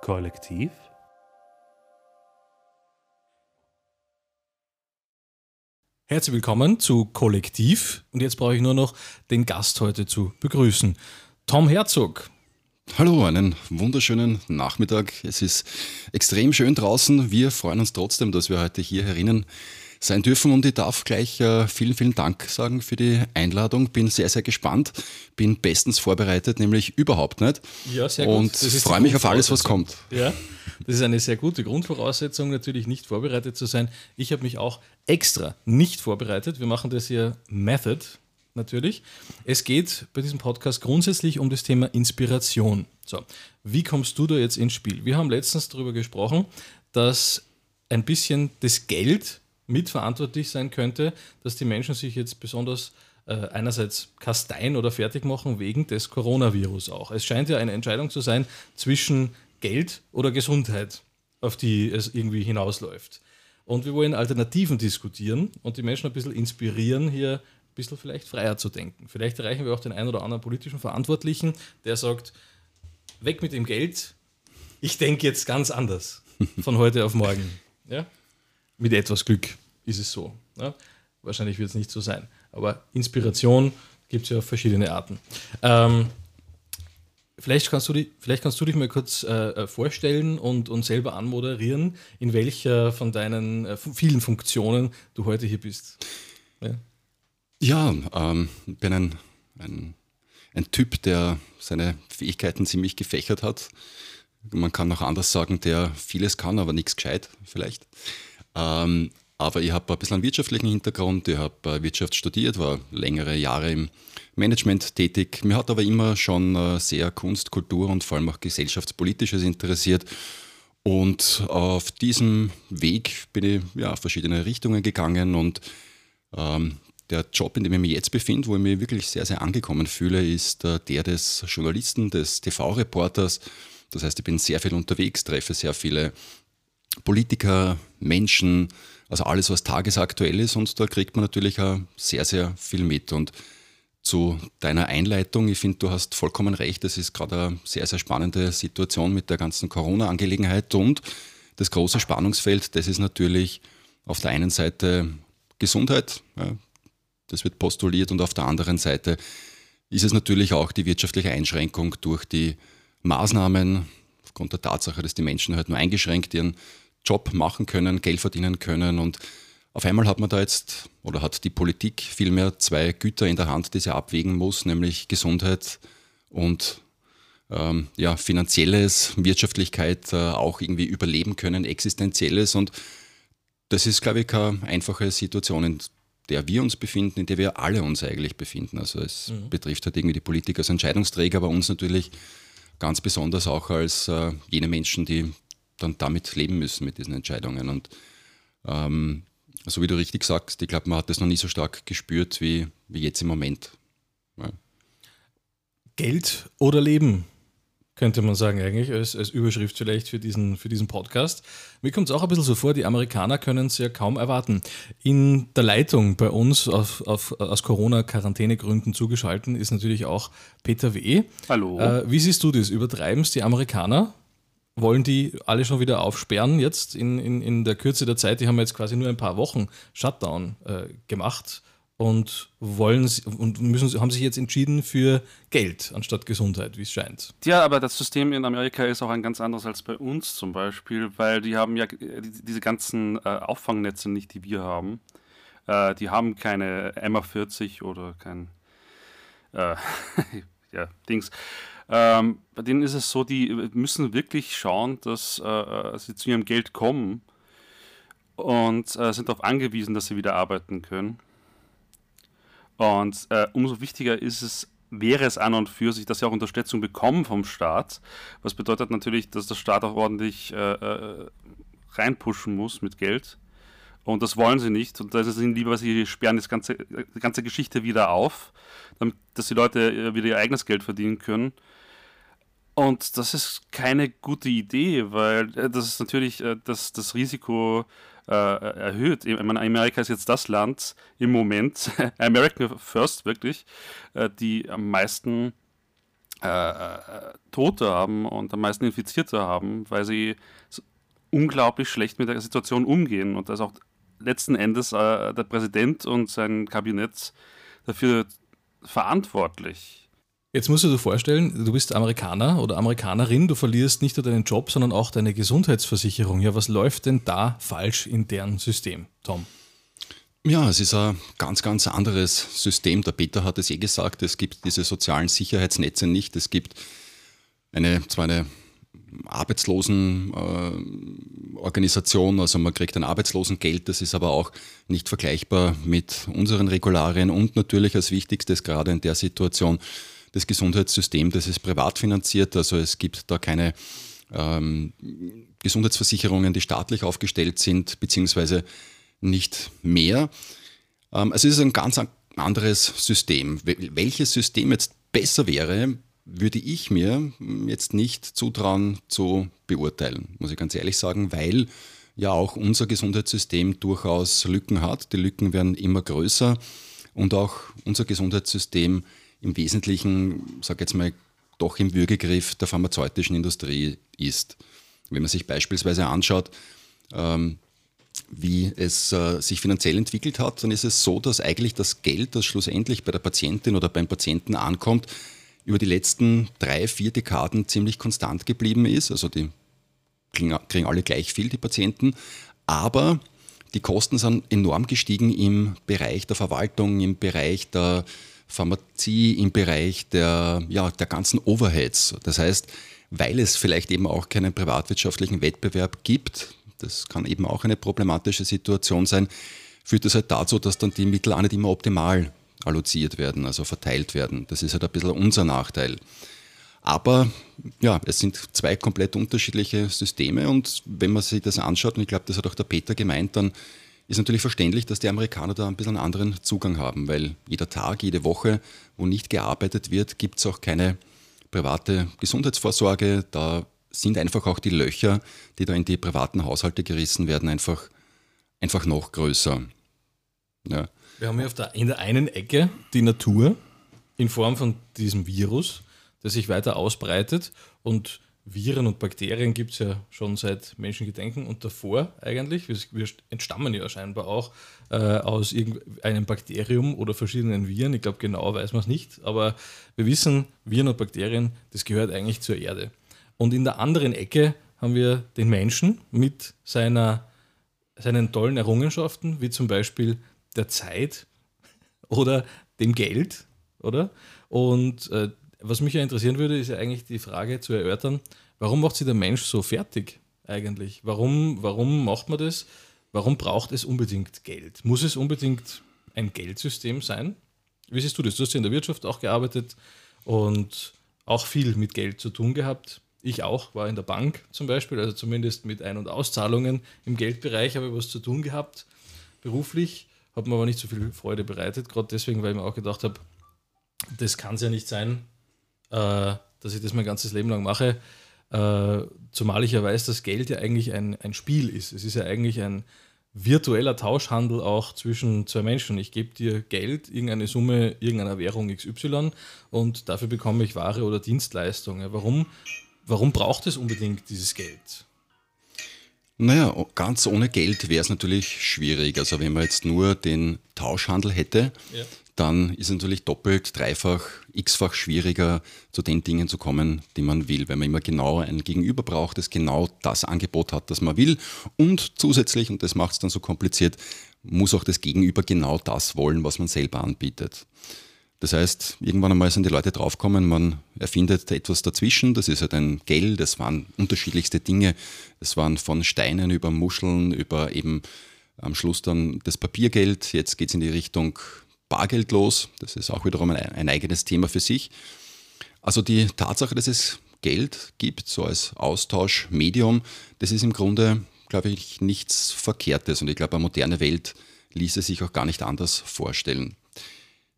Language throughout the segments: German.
Kollektiv? Herzlich willkommen zu Kollektiv und jetzt brauche ich nur noch den Gast heute zu begrüßen. Tom Herzog. Hallo, einen wunderschönen Nachmittag. Es ist extrem schön draußen. Wir freuen uns trotzdem, dass wir heute hier herinnen sein dürfen. Und ich darf gleich äh, vielen, vielen Dank sagen für die Einladung. Bin sehr, sehr gespannt. Bin bestens vorbereitet, nämlich überhaupt nicht. Ja, sehr gut. Und freue mich auf alles, was kommt. Ja, das ist eine sehr gute Grundvoraussetzung, natürlich nicht vorbereitet zu sein. Ich habe mich auch extra nicht vorbereitet. Wir machen das hier Method, natürlich. Es geht bei diesem Podcast grundsätzlich um das Thema Inspiration. So, wie kommst du da jetzt ins Spiel? Wir haben letztens darüber gesprochen, dass ein bisschen das Geld mitverantwortlich sein könnte, dass die Menschen sich jetzt besonders äh, einerseits kasteien oder fertig machen wegen des Coronavirus auch. Es scheint ja eine Entscheidung zu sein zwischen Geld oder Gesundheit, auf die es irgendwie hinausläuft. Und wir wollen Alternativen diskutieren und die Menschen ein bisschen inspirieren, hier ein bisschen vielleicht freier zu denken. Vielleicht erreichen wir auch den einen oder anderen politischen Verantwortlichen, der sagt, weg mit dem Geld, ich denke jetzt ganz anders von heute auf morgen. Ja? Mit etwas Glück ist es so. Ne? Wahrscheinlich wird es nicht so sein. Aber Inspiration gibt es ja auf verschiedene Arten. Ähm, vielleicht, kannst du die, vielleicht kannst du dich mal kurz äh, äh, vorstellen und, und selber anmoderieren, in welcher von deinen äh, vielen Funktionen du heute hier bist. Ja, ja ähm, bin ein, ein, ein Typ, der seine Fähigkeiten ziemlich gefächert hat. Man kann auch anders sagen, der vieles kann, aber nichts gescheit vielleicht. Ähm, aber ich habe ein bisschen einen wirtschaftlichen Hintergrund, ich habe äh, Wirtschaft studiert, war längere Jahre im Management tätig. Mir hat aber immer schon äh, sehr Kunst, Kultur und vor allem auch gesellschaftspolitisches interessiert. Und auf diesem Weg bin ich ja, verschiedene Richtungen gegangen und ähm, der Job, in dem ich mich jetzt befinde, wo ich mich wirklich sehr, sehr angekommen fühle, ist äh, der des Journalisten, des TV-Reporters. Das heißt, ich bin sehr viel unterwegs, treffe sehr viele Politiker, Menschen, also alles, was tagesaktuell ist. Und da kriegt man natürlich auch sehr, sehr viel mit. Und zu deiner Einleitung, ich finde, du hast vollkommen recht. Es ist gerade eine sehr, sehr spannende Situation mit der ganzen Corona-Angelegenheit. Und das große Spannungsfeld, das ist natürlich auf der einen Seite Gesundheit. Ja, das wird postuliert. Und auf der anderen Seite ist es natürlich auch die wirtschaftliche Einschränkung durch die Maßnahmen, aufgrund der Tatsache, dass die Menschen halt nur eingeschränkt ihren Job machen können, Geld verdienen können. Und auf einmal hat man da jetzt, oder hat die Politik vielmehr zwei Güter in der Hand, die sie abwägen muss, nämlich Gesundheit und ähm, ja, finanzielles, Wirtschaftlichkeit, äh, auch irgendwie überleben können, existenzielles. Und das ist, glaube ich, keine einfache Situation, in der wir uns befinden, in der wir alle uns eigentlich befinden. Also es mhm. betrifft halt irgendwie die Politik als Entscheidungsträger, aber uns natürlich ganz besonders auch als äh, jene Menschen, die dann damit leben müssen mit diesen Entscheidungen. Und ähm, so wie du richtig sagst, ich glaube, man hat das noch nie so stark gespürt wie, wie jetzt im Moment. Ja. Geld oder Leben, könnte man sagen, eigentlich, als, als Überschrift vielleicht für diesen, für diesen Podcast. Mir kommt es auch ein bisschen so vor, die Amerikaner können es ja kaum erwarten. In der Leitung bei uns auf, auf, aus Corona-Quarantänegründen zugeschaltet ist natürlich auch Peter W. Hallo. Äh, wie siehst du das? Übertreiben es die Amerikaner? Wollen die alle schon wieder aufsperren jetzt in, in, in der Kürze der Zeit? Die haben jetzt quasi nur ein paar Wochen Shutdown äh, gemacht und wollen und müssen haben sich jetzt entschieden für Geld anstatt Gesundheit, wie es scheint. Ja, aber das System in Amerika ist auch ein ganz anderes als bei uns zum Beispiel, weil die haben ja diese ganzen äh, Auffangnetze nicht, die wir haben. Äh, die haben keine MA40 oder kein äh, ja, Dings. Ähm, bei denen ist es so, die müssen wirklich schauen, dass äh, äh, sie zu ihrem Geld kommen und äh, sind darauf angewiesen, dass sie wieder arbeiten können. Und äh, umso wichtiger ist es, wäre es an und für sich, dass sie auch Unterstützung bekommen vom Staat. Was bedeutet natürlich, dass der Staat auch ordentlich äh, äh, reinpushen muss mit Geld. Und das wollen sie nicht. Und das ist ihnen lieber, sie sperren das ganze, die ganze Geschichte wieder auf, damit, dass die Leute äh, wieder ihr eigenes Geld verdienen können. Und das ist keine gute Idee, weil äh, das ist natürlich äh, das, das Risiko äh, erhöht. Ich meine, Amerika ist jetzt das Land im Moment, American First wirklich, äh, die am meisten äh, Tote haben und am meisten Infizierte haben, weil sie unglaublich schlecht mit der Situation umgehen und dass auch letzten Endes äh, der Präsident und sein Kabinett dafür verantwortlich. Jetzt musst du dir vorstellen, du bist Amerikaner oder Amerikanerin, du verlierst nicht nur deinen Job, sondern auch deine Gesundheitsversicherung. Ja, was läuft denn da falsch in deren System, Tom? Ja, es ist ein ganz, ganz anderes System. Der Peter hat es eh gesagt, es gibt diese sozialen Sicherheitsnetze nicht. Es gibt eine, zwar eine Arbeitslosenorganisation, also man kriegt ein Arbeitslosengeld, das ist aber auch nicht vergleichbar mit unseren Regularien und natürlich als wichtigstes gerade in der Situation das Gesundheitssystem, das ist privat finanziert, also es gibt da keine ähm, Gesundheitsversicherungen, die staatlich aufgestellt sind, beziehungsweise nicht mehr. Ähm, also es ist ein ganz anderes System. Welches System jetzt besser wäre, würde ich mir jetzt nicht zutrauen zu beurteilen, muss ich ganz ehrlich sagen, weil ja auch unser Gesundheitssystem durchaus Lücken hat. Die Lücken werden immer größer und auch unser Gesundheitssystem im Wesentlichen, sage jetzt mal, doch im Würgegriff der pharmazeutischen Industrie ist. Wenn man sich beispielsweise anschaut, ähm, wie es äh, sich finanziell entwickelt hat, dann ist es so, dass eigentlich das Geld, das schlussendlich bei der Patientin oder beim Patienten ankommt, über die letzten drei, vier Dekaden ziemlich konstant geblieben ist. Also die kriegen alle gleich viel, die Patienten. Aber die Kosten sind enorm gestiegen im Bereich der Verwaltung, im Bereich der Pharmazie, im Bereich der, ja, der ganzen Overheads. Das heißt, weil es vielleicht eben auch keinen privatwirtschaftlichen Wettbewerb gibt, das kann eben auch eine problematische Situation sein, führt das halt dazu, dass dann die Mittel auch nicht immer optimal alloziert werden, also verteilt werden. Das ist halt ein bisschen unser Nachteil. Aber ja, es sind zwei komplett unterschiedliche Systeme und wenn man sich das anschaut, und ich glaube, das hat auch der Peter gemeint, dann ist natürlich verständlich, dass die Amerikaner da ein bisschen einen anderen Zugang haben, weil jeder Tag, jede Woche, wo nicht gearbeitet wird, gibt es auch keine private Gesundheitsvorsorge. Da sind einfach auch die Löcher, die da in die privaten Haushalte gerissen werden, einfach, einfach noch größer. Ja. Wir haben hier auf der, in der einen Ecke die Natur in Form von diesem Virus, der sich weiter ausbreitet und Viren und Bakterien gibt es ja schon seit Menschengedenken und davor eigentlich. Wir, entstammen ja scheinbar auch äh, aus irgendeinem Bakterium oder verschiedenen Viren. Ich glaube, genau weiß man es nicht, aber wir wissen, Viren und Bakterien, das gehört eigentlich zur Erde. Und in der anderen Ecke haben wir den Menschen mit seiner, seinen tollen Errungenschaften, wie zum Beispiel der Zeit oder dem Geld, oder? Und äh, was mich ja interessieren würde, ist ja eigentlich die Frage zu erörtern, warum macht sich der Mensch so fertig eigentlich? Warum, warum macht man das? Warum braucht es unbedingt Geld? Muss es unbedingt ein Geldsystem sein? Wie siehst du das? Du hast ja in der Wirtschaft auch gearbeitet und auch viel mit Geld zu tun gehabt. Ich auch, war in der Bank zum Beispiel, also zumindest mit Ein- und Auszahlungen im Geldbereich habe ich was zu tun gehabt, beruflich. Hat mir aber nicht so viel Freude bereitet, gerade deswegen, weil ich mir auch gedacht habe, das kann es ja nicht sein, äh, dass ich das mein ganzes Leben lang mache. Äh, zumal ich ja weiß, dass Geld ja eigentlich ein, ein Spiel ist. Es ist ja eigentlich ein virtueller Tauschhandel auch zwischen zwei Menschen. Ich gebe dir Geld, irgendeine Summe, irgendeiner Währung XY und dafür bekomme ich Ware oder Dienstleistungen. Warum, warum braucht es unbedingt dieses Geld? Naja, ganz ohne Geld wäre es natürlich schwierig. Also wenn man jetzt nur den Tauschhandel hätte, ja. Dann ist es natürlich doppelt, dreifach, x-fach schwieriger, zu den Dingen zu kommen, die man will, weil man immer genau ein Gegenüber braucht, das genau das Angebot hat, das man will. Und zusätzlich, und das macht es dann so kompliziert, muss auch das Gegenüber genau das wollen, was man selber anbietet. Das heißt, irgendwann einmal sind die Leute draufgekommen, man erfindet etwas dazwischen. Das ist halt ein Geld, das waren unterschiedlichste Dinge. Das waren von Steinen über Muscheln, über eben am Schluss dann das Papiergeld. Jetzt geht es in die Richtung Bargeld los. Das ist auch wiederum ein, ein eigenes Thema für sich. Also die Tatsache, dass es Geld gibt, so als Austauschmedium, das ist im Grunde glaube ich, nichts Verkehrtes. Und ich glaube, eine moderne Welt ließe sich auch gar nicht anders vorstellen.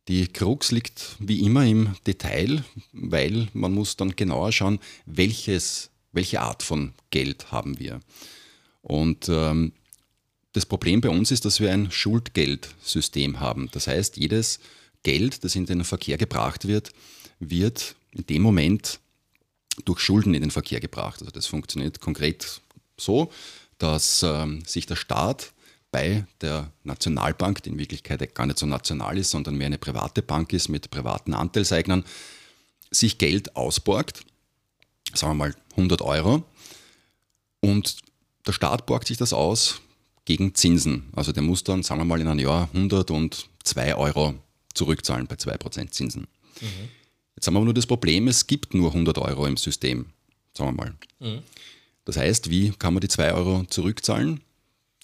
Die Krux liegt wie immer im Detail, weil man muss dann genauer schauen, welches, welche Art von Geld haben wir. Und ähm, das Problem bei uns ist, dass wir ein Schuldgeldsystem haben. Das heißt, jedes Geld, das in den Verkehr gebracht wird, wird in dem Moment durch Schulden in den Verkehr gebracht. Also das funktioniert konkret so, dass ähm, sich der Staat bei der Nationalbank, die in Wirklichkeit gar nicht so national ist, sondern mehr eine private Bank ist mit privaten Anteilseignern, sich Geld ausborgt, sagen wir mal 100 Euro, und der Staat borgt sich das aus gegen Zinsen. Also der muss dann, sagen wir mal, in einem Jahr 102 Euro zurückzahlen bei 2% Zinsen. Mhm. Jetzt haben wir aber nur das Problem, es gibt nur 100 Euro im System, sagen wir mal. Mhm. Das heißt, wie kann man die 2 Euro zurückzahlen?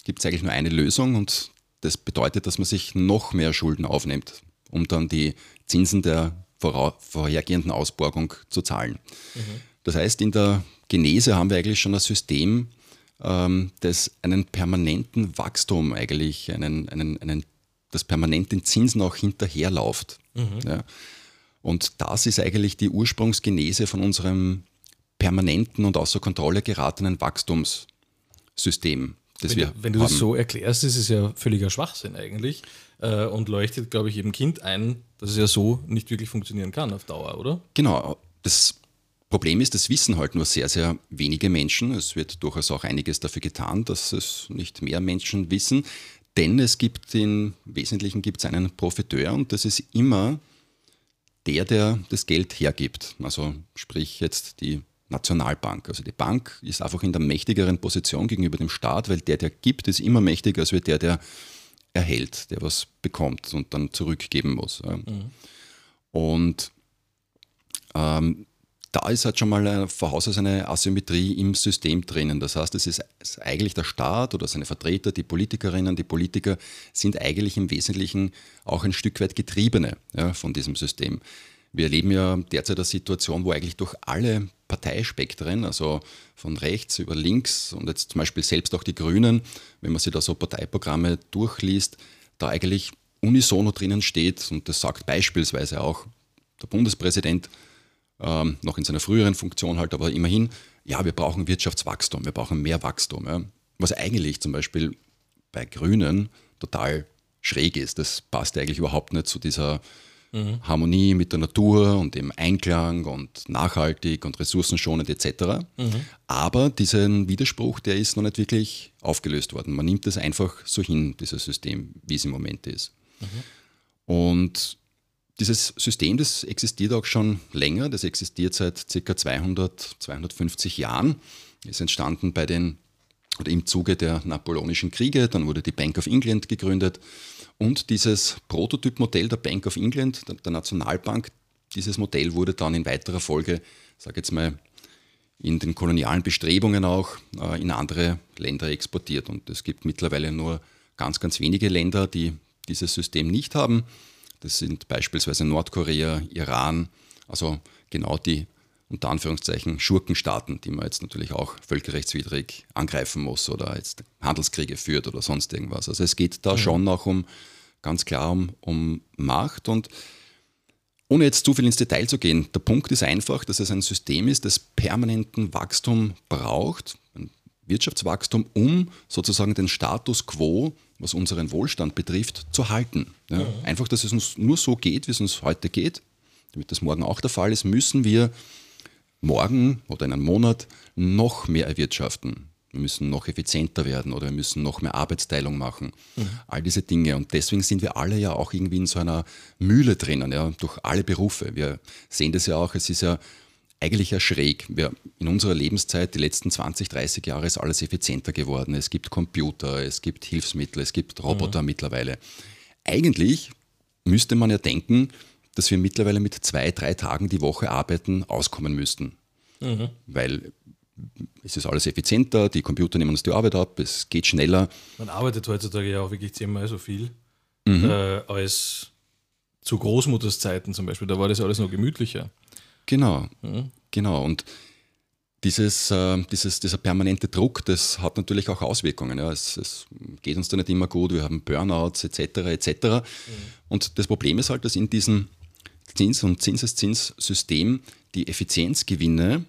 Gibt es eigentlich nur eine Lösung und das bedeutet, dass man sich noch mehr Schulden aufnimmt, um dann die Zinsen der vorhergehenden Ausborgung zu zahlen. Mhm. Das heißt, in der Genese haben wir eigentlich schon ein System, ähm, das einen permanenten Wachstum eigentlich, einen, einen, einen, das permanent den Zinsen auch hinterherläuft. Mhm. Ja. Und das ist eigentlich die Ursprungsgenese von unserem permanenten und außer Kontrolle geratenen Wachstumssystem. Das wenn, wenn du haben. das so erklärst, ist es ja völliger Schwachsinn eigentlich äh, und leuchtet, glaube ich, jedem Kind ein, dass es ja so nicht wirklich funktionieren kann auf Dauer, oder? Genau. Das Problem ist, das wissen halt nur sehr, sehr wenige Menschen. Es wird durchaus auch einiges dafür getan, dass es nicht mehr Menschen wissen. Denn es gibt im Wesentlichen gibt es einen Profiteur und das ist immer der, der das Geld hergibt. Also sprich jetzt die Nationalbank. Also die Bank ist einfach in der mächtigeren Position gegenüber dem Staat, weil der, der gibt, ist immer mächtiger als der, der erhält, der was bekommt und dann zurückgeben muss. Mhm. Und ähm, da ist halt schon mal ein, voraus eine Asymmetrie im System drinnen. Das heißt, es ist eigentlich der Staat oder seine Vertreter, die Politikerinnen, die Politiker sind eigentlich im Wesentlichen auch ein Stück weit Getriebene ja, von diesem System. Wir erleben ja derzeit eine Situation, wo eigentlich durch alle Parteispektren, also von rechts über links und jetzt zum Beispiel selbst auch die Grünen, wenn man sich da so Parteiprogramme durchliest, da eigentlich unisono drinnen steht und das sagt beispielsweise auch der Bundespräsident, ähm, noch in seiner früheren Funktion halt, aber immerhin, ja, wir brauchen Wirtschaftswachstum, wir brauchen mehr Wachstum. Ja. Was eigentlich zum Beispiel bei Grünen total schräg ist. Das passt eigentlich überhaupt nicht zu dieser mhm. Harmonie mit der Natur und im Einklang und nachhaltig und ressourcenschonend etc. Mhm. Aber diesen Widerspruch, der ist noch nicht wirklich aufgelöst worden. Man nimmt es einfach so hin, dieses System, wie es im Moment ist. Mhm. Und dieses System, das existiert auch schon länger, das existiert seit ca. 200, 250 Jahren, ist entstanden bei den, oder im Zuge der Napoleonischen Kriege, dann wurde die Bank of England gegründet und dieses Prototypmodell der Bank of England, der Nationalbank, dieses Modell wurde dann in weiterer Folge, sage jetzt mal, in den kolonialen Bestrebungen auch äh, in andere Länder exportiert. Und es gibt mittlerweile nur ganz, ganz wenige Länder, die dieses System nicht haben. Das sind beispielsweise Nordkorea, Iran, also genau die unter Anführungszeichen Schurkenstaaten, die man jetzt natürlich auch völkerrechtswidrig angreifen muss oder jetzt Handelskriege führt oder sonst irgendwas. Also es geht da mhm. schon auch um ganz klar um, um Macht und ohne jetzt zu viel ins Detail zu gehen, der Punkt ist einfach, dass es ein System ist, das permanenten Wachstum braucht, ein Wirtschaftswachstum, um sozusagen den Status quo was unseren Wohlstand betrifft, zu halten. Ja, mhm. Einfach, dass es uns nur so geht, wie es uns heute geht, damit das morgen auch der Fall ist, müssen wir morgen oder in einem Monat noch mehr erwirtschaften. Wir müssen noch effizienter werden oder wir müssen noch mehr Arbeitsteilung machen. Mhm. All diese Dinge. Und deswegen sind wir alle ja auch irgendwie in so einer Mühle drinnen, ja, durch alle Berufe. Wir sehen das ja auch, es ist ja eigentlich ja schräg. Wir, in unserer Lebenszeit, die letzten 20, 30 Jahre, ist alles effizienter geworden. Es gibt Computer, es gibt Hilfsmittel, es gibt Roboter mhm. mittlerweile. Eigentlich müsste man ja denken, dass wir mittlerweile mit zwei, drei Tagen die Woche arbeiten auskommen müssten. Mhm. Weil es ist alles effizienter, die Computer nehmen uns die Arbeit ab, es geht schneller. Man arbeitet heutzutage ja auch wirklich zehnmal so viel mhm. äh, als zu Großmutters Zeiten zum Beispiel. Da war das alles noch gemütlicher. Genau, mhm. genau. Und dieses, äh, dieses, dieser permanente Druck, das hat natürlich auch Auswirkungen. Ja. Es, es, geht uns da nicht immer gut, wir haben Burnouts etc. etc. Mhm. Und das Problem ist halt, dass in diesem Zins- und Zinseszinssystem die Effizienzgewinne,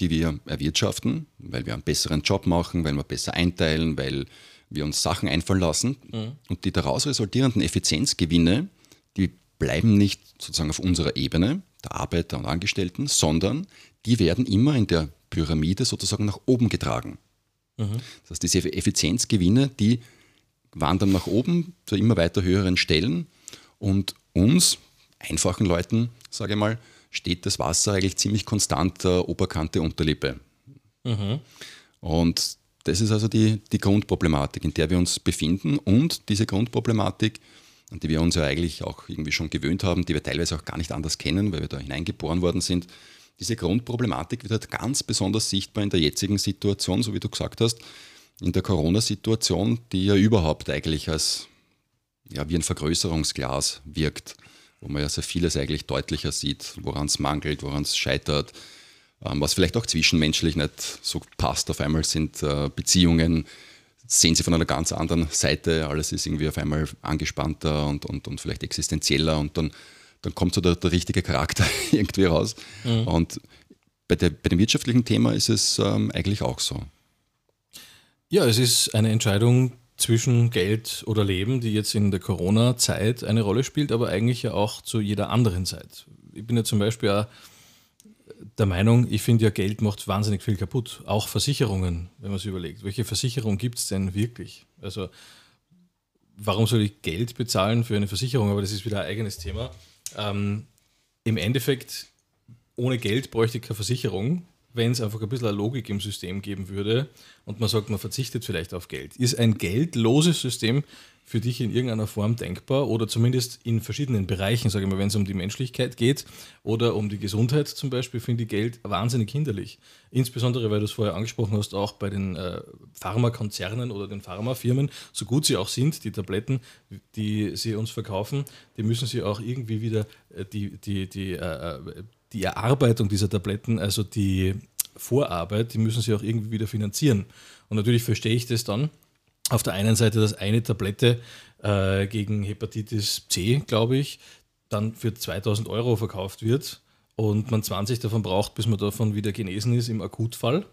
die wir erwirtschaften, weil wir einen besseren Job machen, weil wir besser einteilen, weil wir uns Sachen einfallen lassen mhm. und die daraus resultierenden Effizienzgewinne, die bleiben nicht sozusagen auf unserer Ebene, der Arbeiter und Angestellten, sondern die werden immer in der Pyramide sozusagen nach oben getragen. Mhm. Das heißt, diese Effizienzgewinne, die wandern nach oben zu immer weiter höheren Stellen und uns, einfachen Leuten, sage ich mal, steht das Wasser eigentlich ziemlich konstant der Oberkante Unterlippe. Mhm. Und das ist also die, die Grundproblematik, in der wir uns befinden. Und diese Grundproblematik, an die wir uns ja eigentlich auch irgendwie schon gewöhnt haben, die wir teilweise auch gar nicht anders kennen, weil wir da hineingeboren worden sind, diese Grundproblematik wird halt ganz besonders sichtbar in der jetzigen Situation, so wie du gesagt hast, in der Corona-Situation, die ja überhaupt eigentlich als ja, wie ein Vergrößerungsglas wirkt, wo man ja sehr vieles eigentlich deutlicher sieht, woran es mangelt, woran es scheitert, ähm, was vielleicht auch zwischenmenschlich nicht so passt. Auf einmal sind äh, Beziehungen, sehen sie von einer ganz anderen Seite, alles ist irgendwie auf einmal angespannter und, und, und vielleicht existenzieller und dann, dann kommt so der, der richtige Charakter irgendwie raus. Mhm. Und bei, der, bei dem wirtschaftlichen Thema ist es ähm, eigentlich auch so. Ja, es ist eine Entscheidung zwischen Geld oder Leben, die jetzt in der Corona-Zeit eine Rolle spielt, aber eigentlich ja auch zu jeder anderen Zeit. Ich bin ja zum Beispiel auch der Meinung, ich finde ja, Geld macht wahnsinnig viel kaputt. Auch Versicherungen, wenn man sich überlegt. Welche Versicherung gibt es denn wirklich? Also, warum soll ich Geld bezahlen für eine Versicherung? Aber das ist wieder ein eigenes Thema. Ähm, Im Endeffekt, ohne Geld bräuchte ich keine Versicherung, wenn es einfach ein bisschen eine Logik im System geben würde und man sagt, man verzichtet vielleicht auf Geld. Ist ein geldloses System für dich in irgendeiner Form denkbar oder zumindest in verschiedenen Bereichen, sage ich mal, wenn es um die Menschlichkeit geht oder um die Gesundheit zum Beispiel, finde ich Geld wahnsinnig hinderlich. Insbesondere, weil du es vorher angesprochen hast, auch bei den äh, Pharmakonzernen oder den Pharmafirmen, so gut sie auch sind, die Tabletten, die sie uns verkaufen, die müssen sie auch irgendwie wieder äh, die, die, die, äh, äh die Erarbeitung dieser Tabletten, also die Vorarbeit, die müssen sie auch irgendwie wieder finanzieren. Und natürlich verstehe ich das dann, auf der einen Seite, dass eine Tablette äh, gegen Hepatitis C, glaube ich, dann für 2000 Euro verkauft wird und man 20 davon braucht, bis man davon wieder genesen ist im Akutfall.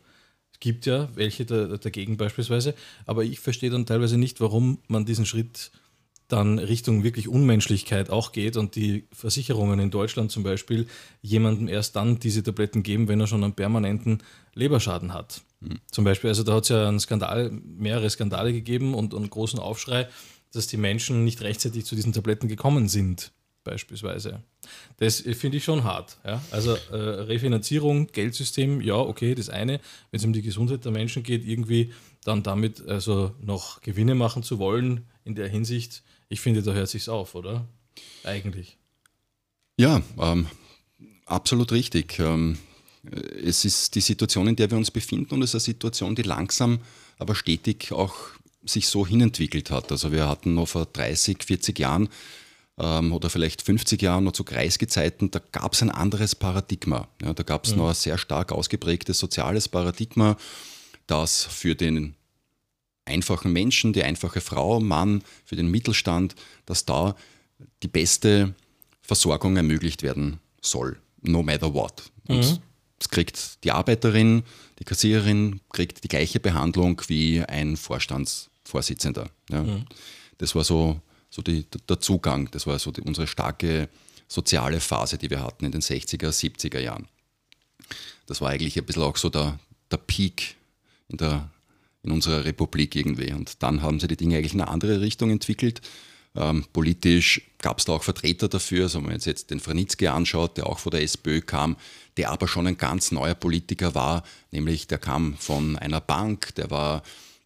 Es gibt ja welche da, dagegen beispielsweise, aber ich verstehe dann teilweise nicht, warum man diesen Schritt dann Richtung wirklich Unmenschlichkeit auch geht und die Versicherungen in Deutschland zum Beispiel jemandem erst dann diese Tabletten geben, wenn er schon einen permanenten Leberschaden hat. Mhm. Zum Beispiel, also da hat es ja einen Skandal, mehrere Skandale gegeben und einen großen Aufschrei, dass die Menschen nicht rechtzeitig zu diesen Tabletten gekommen sind, beispielsweise. Das finde ich schon hart. Ja? Also äh, Refinanzierung, Geldsystem, ja, okay, das eine. Wenn es um die Gesundheit der Menschen geht, irgendwie dann damit also noch Gewinne machen zu wollen, in der Hinsicht, ich finde, da hört sich's auf, oder? Eigentlich. Ja, ähm, absolut richtig. Ähm, es ist die Situation, in der wir uns befinden und es ist eine Situation, die langsam, aber stetig auch sich so hinentwickelt hat. Also wir hatten noch vor 30, 40 Jahren ähm, oder vielleicht 50 Jahren noch zu Kreisgezeiten, da gab es ein anderes Paradigma. Ja, da gab es mhm. noch ein sehr stark ausgeprägtes soziales Paradigma, das für den einfachen Menschen, die einfache Frau, Mann, für den Mittelstand, dass da die beste Versorgung ermöglicht werden soll, no matter what. Und mhm. es kriegt die Arbeiterin, die Kassiererin, kriegt die gleiche Behandlung wie ein Vorstandsvorsitzender. Ja. Mhm. Das war so, so die, der Zugang, das war so die, unsere starke soziale Phase, die wir hatten in den 60er, 70er Jahren. Das war eigentlich ein bisschen auch so der, der Peak in der in unserer Republik irgendwie. Und dann haben sie die Dinge eigentlich in eine andere Richtung entwickelt. Ähm, politisch gab es da auch Vertreter dafür, also wenn man jetzt den Franitzky anschaut, der auch von der SPÖ kam, der aber schon ein ganz neuer Politiker war, nämlich der kam von einer Bank, der war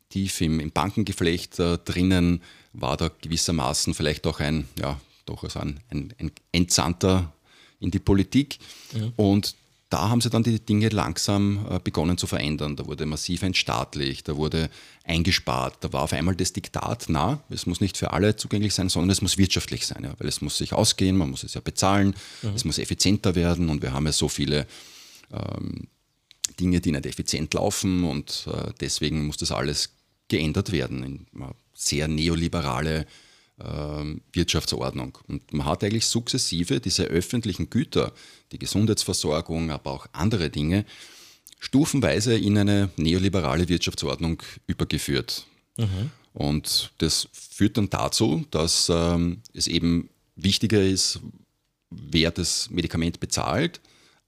tief im, im Bankengeflecht äh, drinnen, war da gewissermaßen vielleicht auch ein, ja, doch also ein, ein, ein Entsandter in die Politik. Ja. Und da haben sie dann die Dinge langsam äh, begonnen zu verändern. Da wurde massiv entstaatlicht, da wurde eingespart, da war auf einmal das Diktat, na, es muss nicht für alle zugänglich sein, sondern es muss wirtschaftlich sein, ja, weil es muss sich ausgehen, man muss es ja bezahlen, mhm. es muss effizienter werden und wir haben ja so viele ähm, Dinge, die nicht effizient laufen und äh, deswegen muss das alles geändert werden in eine sehr neoliberale äh, Wirtschaftsordnung. Und man hat eigentlich sukzessive diese öffentlichen Güter, die Gesundheitsversorgung, aber auch andere Dinge, stufenweise in eine neoliberale Wirtschaftsordnung übergeführt. Mhm. Und das führt dann dazu, dass ähm, es eben wichtiger ist, wer das Medikament bezahlt,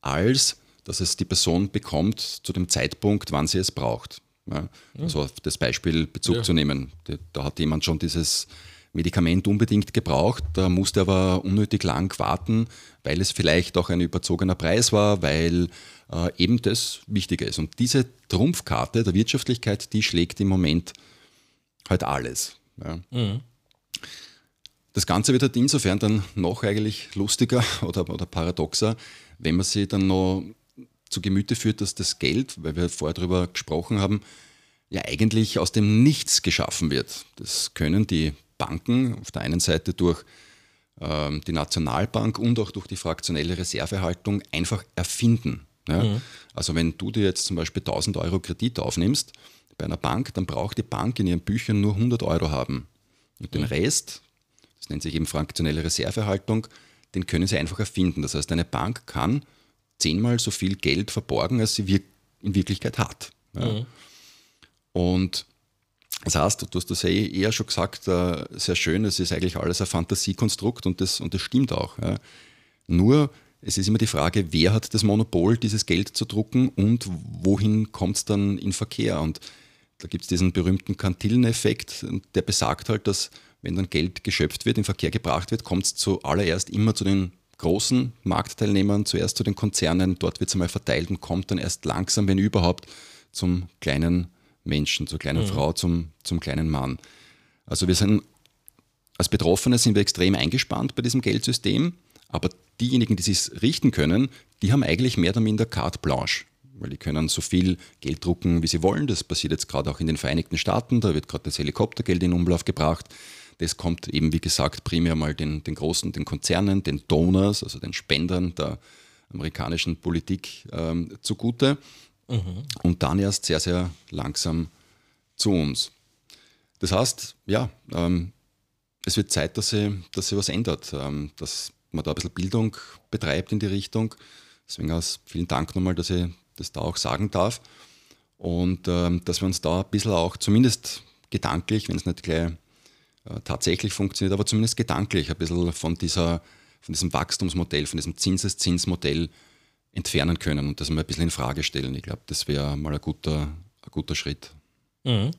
als dass es die Person bekommt zu dem Zeitpunkt, wann sie es braucht. Ja, also auf das Beispiel Bezug ja. zu nehmen. Da hat jemand schon dieses Medikament unbedingt gebraucht, da musste aber unnötig lang warten, weil es vielleicht auch ein überzogener Preis war, weil äh, eben das wichtiger ist. Und diese Trumpfkarte der Wirtschaftlichkeit, die schlägt im Moment halt alles. Ja. Mhm. Das Ganze wird halt insofern dann noch eigentlich lustiger oder, oder paradoxer, wenn man sich dann noch zu Gemüte führt, dass das Geld, weil wir vorher darüber gesprochen haben, ja eigentlich aus dem Nichts geschaffen wird. Das können die Banken auf der einen Seite durch ähm, die Nationalbank und auch durch die fraktionelle Reservehaltung einfach erfinden. Ja? Mhm. Also wenn du dir jetzt zum Beispiel 1000 Euro Kredit aufnimmst bei einer Bank, dann braucht die Bank in ihren Büchern nur 100 Euro haben. Und den mhm. Rest, das nennt sich eben fraktionelle Reservehaltung, den können sie einfach erfinden. Das heißt, eine Bank kann zehnmal so viel Geld verborgen, als sie in Wirklichkeit hat. Ja. Mhm. Und das heißt, du hast das eh eher schon gesagt, äh, sehr schön, es ist eigentlich alles ein Fantasiekonstrukt und das, und das stimmt auch. Nur, es ist immer die Frage, wer hat das Monopol, dieses Geld zu drucken und wohin kommt es dann in Verkehr? Und da gibt es diesen berühmten Kantillen-Effekt, der besagt halt, dass wenn dann Geld geschöpft wird, in Verkehr gebracht wird, kommt es zuallererst immer zu den großen Marktteilnehmern, zuerst zu den Konzernen, dort wird es einmal verteilt und kommt dann erst langsam, wenn überhaupt, zum kleinen Menschen, zur kleinen mhm. Frau, zum, zum kleinen Mann. Also wir sind als Betroffene sind wir extrem eingespannt bei diesem Geldsystem, aber diejenigen, die es richten können, die haben eigentlich mehr oder minder carte blanche, weil die können so viel Geld drucken, wie sie wollen. Das passiert jetzt gerade auch in den Vereinigten Staaten, da wird gerade das Helikoptergeld in Umlauf gebracht. Das kommt eben, wie gesagt, primär mal den, den großen, den Konzernen, den Donors, also den Spendern der amerikanischen Politik ähm, zugute mhm. und dann erst sehr, sehr langsam zu uns. Das heißt, ja, ähm, es wird Zeit, dass sich dass sie was ändert, ähm, dass man da ein bisschen Bildung betreibt in die Richtung. Deswegen aus vielen Dank nochmal, dass ich das da auch sagen darf. Und ähm, dass wir uns da ein bisschen auch zumindest gedanklich, wenn es nicht gleich äh, tatsächlich funktioniert, aber zumindest gedanklich ein bisschen von, dieser, von diesem Wachstumsmodell, von diesem Zinseszinsmodell entfernen können und das mal ein bisschen in Frage stellen. Ich glaube, das wäre mal ein guter, ein guter Schritt. Mhm.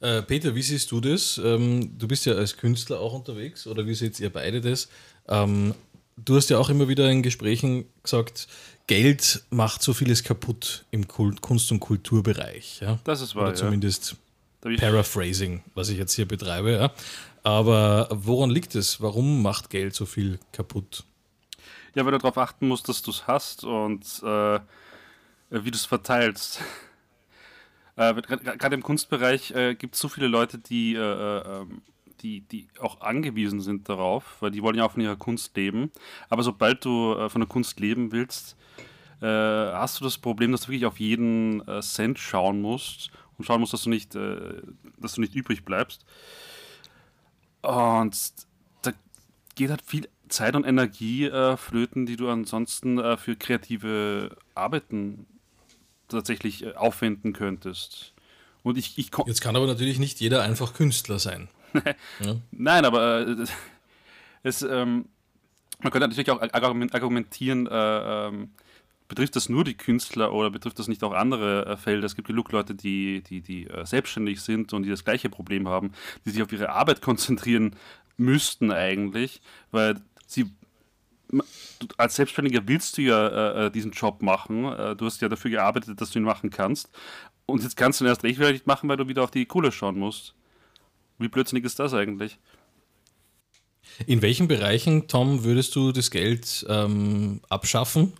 Äh, Peter, wie siehst du das? Ähm, du bist ja als Künstler auch unterwegs oder wie seht ihr beide das? Ähm, du hast ja auch immer wieder in Gesprächen gesagt, Geld macht so vieles kaputt im Kunst- und Kulturbereich. Ja? Das ist wahr. Oder zumindest ja. Paraphrasing, was ich jetzt hier betreibe. Ja? Aber woran liegt es? Warum macht Geld so viel kaputt? Ja, weil du darauf achten musst, dass du es hast und äh, wie du es verteilst. Äh, Gerade im Kunstbereich äh, gibt es so viele Leute, die, äh, äh, ähm, die, die auch angewiesen sind darauf, weil die wollen ja auch von ihrer Kunst leben. Aber sobald du äh, von der Kunst leben willst, hast du das Problem, dass du wirklich auf jeden Cent schauen musst und schauen musst, dass du nicht, dass du nicht übrig bleibst. Und da geht halt viel Zeit und Energie äh, flöten, die du ansonsten äh, für kreative Arbeiten tatsächlich äh, aufwenden könntest. Und ich, ich Jetzt kann aber natürlich nicht jeder einfach Künstler sein. ja. Nein, aber äh, es, ähm, man könnte natürlich auch argumentieren, äh, ähm, betrifft das nur die Künstler oder betrifft das nicht auch andere äh, Felder? Es gibt genug Leute, die, die, die äh, selbstständig sind und die das gleiche Problem haben, die sich auf ihre Arbeit konzentrieren müssten eigentlich, weil sie als Selbstständiger willst du ja äh, äh, diesen Job machen. Äh, du hast ja dafür gearbeitet, dass du ihn machen kannst. Und jetzt kannst du ihn erst recht wieder machen, weil du wieder auf die Kohle schauen musst. Wie blödsinnig ist das eigentlich? In welchen Bereichen, Tom, würdest du das Geld ähm, abschaffen?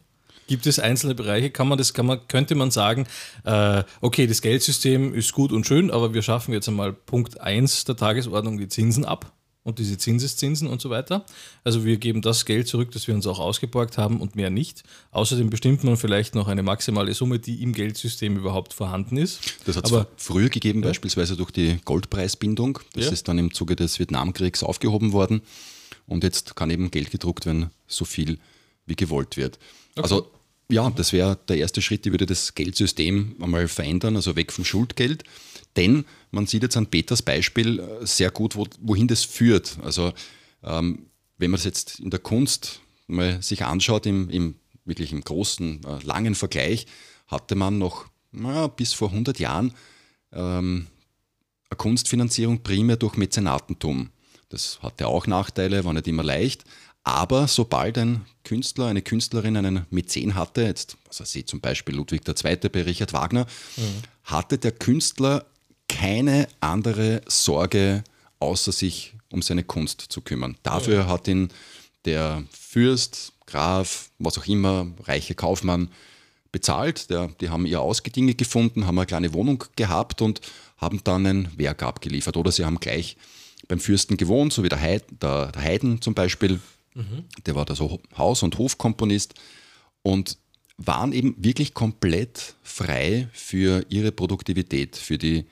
Gibt es einzelne Bereiche? Kann man das, kann man, könnte man sagen, äh, okay, das Geldsystem ist gut und schön, aber wir schaffen jetzt einmal Punkt 1 der Tagesordnung die Zinsen ab? Und diese Zinseszinsen und so weiter. Also wir geben das Geld zurück, das wir uns auch ausgeborgt haben und mehr nicht. Außerdem bestimmt man vielleicht noch eine maximale Summe, die im Geldsystem überhaupt vorhanden ist. Das hat es früher gegeben, ja. beispielsweise durch die Goldpreisbindung. Das ja. ist dann im Zuge des Vietnamkriegs aufgehoben worden. Und jetzt kann eben Geld gedruckt werden, so viel wie gewollt wird. Okay. Also ja, das wäre der erste Schritt, die würde das Geldsystem einmal verändern, also weg vom Schuldgeld. Denn man sieht jetzt an Peters Beispiel äh, sehr gut, wo, wohin das führt. Also ähm, wenn man das jetzt in der Kunst mal sich anschaut, im, im wirklich im großen, äh, langen Vergleich, hatte man noch na, bis vor 100 Jahren ähm, eine Kunstfinanzierung primär durch Mäzenatentum. Das hatte auch Nachteile, war nicht immer leicht. Aber sobald ein Künstler, eine Künstlerin einen Mäzen hatte, jetzt, also sie zum Beispiel Ludwig II. bei Richard Wagner, mhm. hatte der Künstler keine andere Sorge, außer sich um seine Kunst zu kümmern. Dafür ja. hat ihn der Fürst, Graf, was auch immer, reiche Kaufmann bezahlt. Der, die haben ihr Ausgedinge gefunden, haben eine kleine Wohnung gehabt und haben dann ein Werk abgeliefert. Oder sie haben gleich beim Fürsten gewohnt, so wie der, Heid, der, der Haydn zum Beispiel. Mhm. Der war da so Haus- und Hofkomponist und waren eben wirklich komplett frei für ihre Produktivität, für die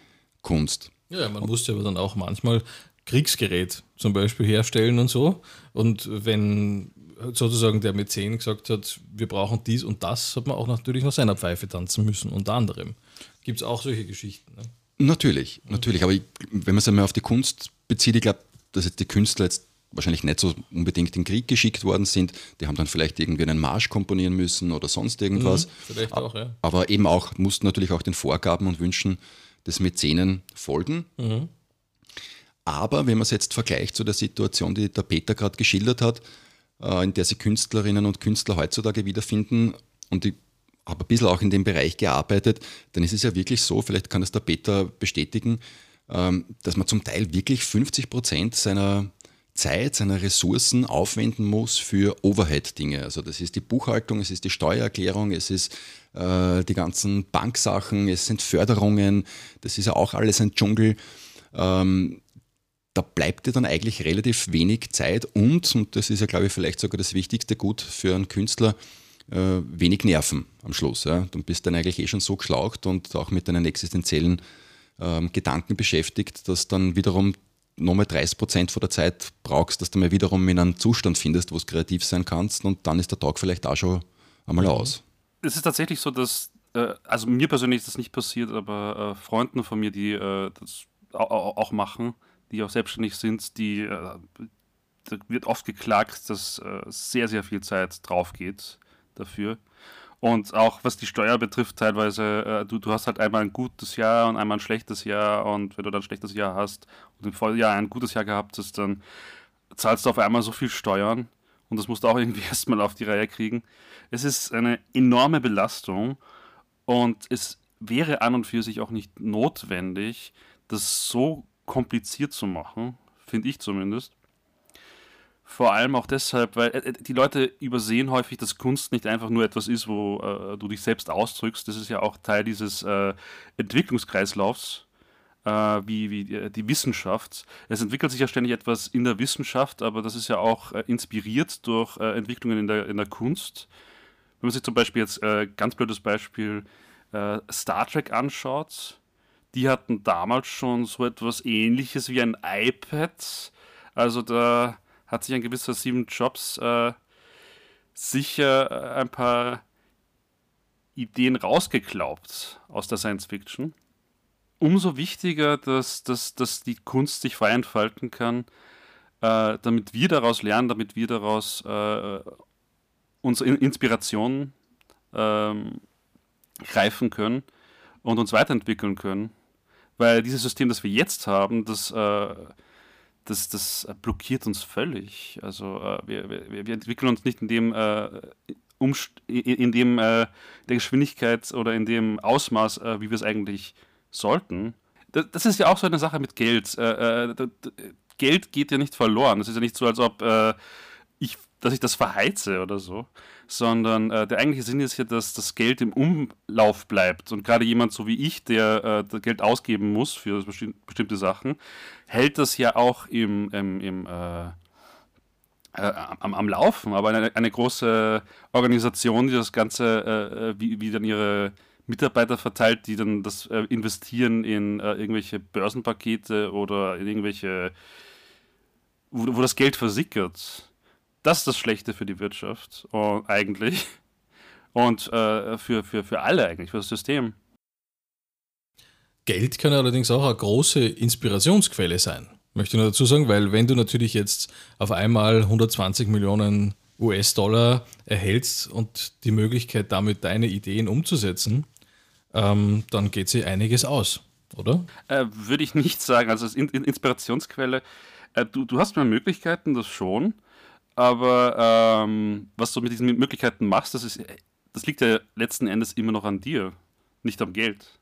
Kunst. Ja, man musste aber dann auch manchmal Kriegsgerät zum Beispiel herstellen und so. Und wenn sozusagen der Mäzen gesagt hat, wir brauchen dies und das, hat man auch natürlich nach seiner Pfeife tanzen müssen, unter anderem. Gibt es auch solche Geschichten. Ne? Natürlich, natürlich. Aber ich, wenn man es einmal auf die Kunst bezieht, ich glaube, dass jetzt die Künstler jetzt wahrscheinlich nicht so unbedingt in den Krieg geschickt worden sind. Die haben dann vielleicht irgendwie einen Marsch komponieren müssen oder sonst irgendwas. Mhm, vielleicht auch, ja. Aber eben auch, mussten natürlich auch den Vorgaben und Wünschen des Mäzenen folgen. Mhm. Aber wenn man es jetzt vergleicht zu der Situation, die der Peter gerade geschildert hat, äh, in der sich Künstlerinnen und Künstler heutzutage wiederfinden, und ich habe ein bisschen auch in dem Bereich gearbeitet, dann ist es ja wirklich so, vielleicht kann es der Peter bestätigen, ähm, dass man zum Teil wirklich 50 Prozent seiner Zeit, seiner Ressourcen aufwenden muss für Overhead-Dinge. Also das ist die Buchhaltung, es ist die Steuererklärung, es ist äh, die ganzen Banksachen, es sind Förderungen, das ist ja auch alles ein Dschungel. Ähm, da bleibt dir dann eigentlich relativ wenig Zeit und, und das ist ja, glaube ich, vielleicht sogar das wichtigste Gut für einen Künstler, äh, wenig Nerven am Schluss. Ja. Du bist dann eigentlich eh schon so geschlaucht und auch mit deinen existenziellen ähm, Gedanken beschäftigt, dass dann wiederum nochmal 30 Prozent von der Zeit brauchst, dass du mal wiederum in einen Zustand findest, wo es kreativ sein kannst und dann ist der Tag vielleicht auch schon einmal aus. Es ist tatsächlich so, dass, äh, also mir persönlich ist das nicht passiert, aber äh, Freunden von mir, die äh, das auch machen, die auch selbstständig sind, die äh, da wird oft geklagt, dass äh, sehr, sehr viel Zeit drauf geht dafür. Und auch was die Steuer betrifft, teilweise, äh, du, du hast halt einmal ein gutes Jahr und einmal ein schlechtes Jahr und wenn du dann ein schlechtes Jahr hast und im Vorjahr ein gutes Jahr gehabt hast, dann zahlst du auf einmal so viel Steuern und das musst du auch irgendwie erstmal auf die Reihe kriegen. Es ist eine enorme Belastung und es wäre an und für sich auch nicht notwendig, das so kompliziert zu machen, finde ich zumindest. Vor allem auch deshalb, weil äh, die Leute übersehen häufig, dass Kunst nicht einfach nur etwas ist, wo äh, du dich selbst ausdrückst. Das ist ja auch Teil dieses äh, Entwicklungskreislaufs, äh, wie, wie die, die, Wissenschaft. Es entwickelt sich ja ständig etwas in der Wissenschaft, aber das ist ja auch äh, inspiriert durch äh, Entwicklungen in der, in der Kunst. Wenn man sich zum Beispiel jetzt, ganz blödes Beispiel, Star Trek anschaut, die hatten damals schon so etwas ähnliches wie ein iPad. Also da hat sich ein gewisser Steven Jobs äh, sicher äh, ein paar Ideen rausgeklaubt aus der Science Fiction. Umso wichtiger, dass, dass, dass die Kunst sich frei entfalten kann, äh, damit wir daraus lernen, damit wir daraus äh, unsere Inspiration ähm, greifen können und uns weiterentwickeln können. Weil dieses System, das wir jetzt haben, das äh, das, das blockiert uns völlig. Also äh, wir, wir, wir, entwickeln uns nicht in dem, äh, in dem äh, der Geschwindigkeit oder in dem Ausmaß, äh, wie wir es eigentlich sollten. Das, das, ist ja auch so eine Sache mit Geld. Äh, äh, Geld geht ja nicht verloren. Es ist ja nicht so, als ob ich dass ich das verheize oder so, sondern äh, der eigentliche Sinn ist ja, dass das Geld im Umlauf bleibt. Und gerade jemand so wie ich, der äh, das Geld ausgeben muss für besti bestimmte Sachen, hält das ja auch im, im, im äh, äh am, am, Laufen. Aber eine, eine, große Organisation, die das Ganze, äh, äh, wie, wie dann ihre Mitarbeiter verteilt, die dann das investieren in irgendwelche Börsenpakete oder in irgendwelche, wo, wo das Geld versickert das ist das Schlechte für die Wirtschaft, oh, eigentlich. Und äh, für, für, für alle eigentlich, für das System. Geld kann allerdings auch eine große Inspirationsquelle sein. Möchte ich nur dazu sagen, weil wenn du natürlich jetzt auf einmal 120 Millionen US-Dollar erhältst und die Möglichkeit damit deine Ideen umzusetzen, ähm, dann geht sie einiges aus, oder? Äh, Würde ich nicht sagen. Also als In Inspirationsquelle, äh, du, du hast mehr Möglichkeiten, das schon. Aber ähm, was du mit diesen Möglichkeiten machst, das, ist, das liegt ja letzten Endes immer noch an dir, nicht am Geld.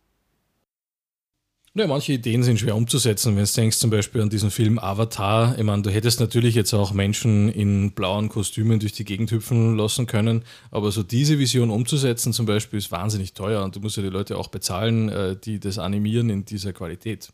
Ja, manche Ideen sind schwer umzusetzen. Wenn du denkst zum Beispiel an diesen Film Avatar, ich meine, du hättest natürlich jetzt auch Menschen in blauen Kostümen durch die Gegend hüpfen lassen können, aber so diese Vision umzusetzen zum Beispiel ist wahnsinnig teuer und du musst ja die Leute auch bezahlen, äh, die das animieren in dieser Qualität.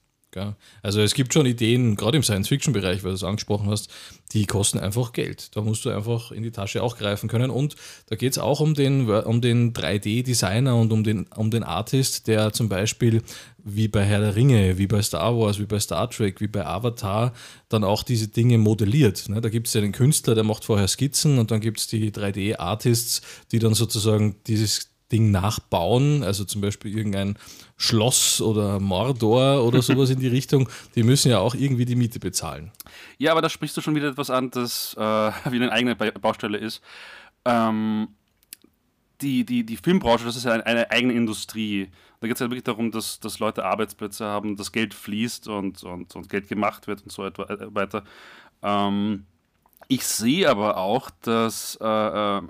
Also es gibt schon Ideen, gerade im Science-Fiction-Bereich, weil du es angesprochen hast, die kosten einfach Geld. Da musst du einfach in die Tasche auch greifen können. Und da geht es auch um den, um den 3D-Designer und um den, um den Artist, der zum Beispiel wie bei Herr der Ringe, wie bei Star Wars, wie bei Star Trek, wie bei Avatar dann auch diese Dinge modelliert. Ne? Da gibt es ja den Künstler, der macht vorher Skizzen und dann gibt es die 3D-Artists, die dann sozusagen dieses Ding nachbauen, also zum Beispiel irgendein Schloss oder Mordor oder sowas in die Richtung, die müssen ja auch irgendwie die Miete bezahlen. Ja, aber da sprichst du schon wieder etwas an, das äh, wie eine eigene Baustelle ist. Ähm, die, die, die Filmbranche, das ist ja eine, eine eigene Industrie. Da geht es ja wirklich darum, dass, dass Leute Arbeitsplätze haben, dass Geld fließt und, und, und Geld gemacht wird und so äh, weiter. Ähm, ich sehe aber auch, dass äh, äh äh,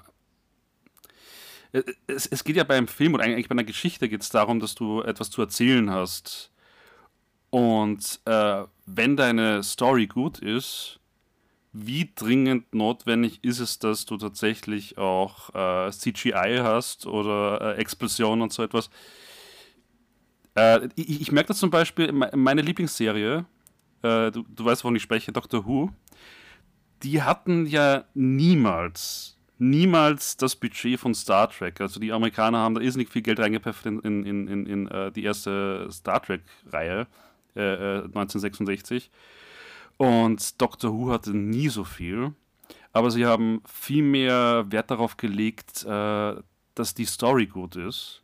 es, es geht ja beim Film oder eigentlich bei einer Geschichte geht es darum, dass du etwas zu erzählen hast. Und äh, wenn deine Story gut ist, wie dringend notwendig ist es, dass du tatsächlich auch äh, CGI hast oder äh, Explosionen und so etwas? Äh, ich, ich merke das zum Beispiel, meine Lieblingsserie, äh, du, du weißt, wovon ich spreche, Doctor Who, die hatten ja niemals niemals das Budget von Star Trek. Also die Amerikaner haben da irrsinnig viel Geld reingepfeffert in, in, in, in, uh, die erste Star Trek-Reihe äh, 1966. Äh, Und Doctor Who hatte nie so viel. Aber sie haben viel mehr Wert darauf gelegt, äh, dass die Story gut ist.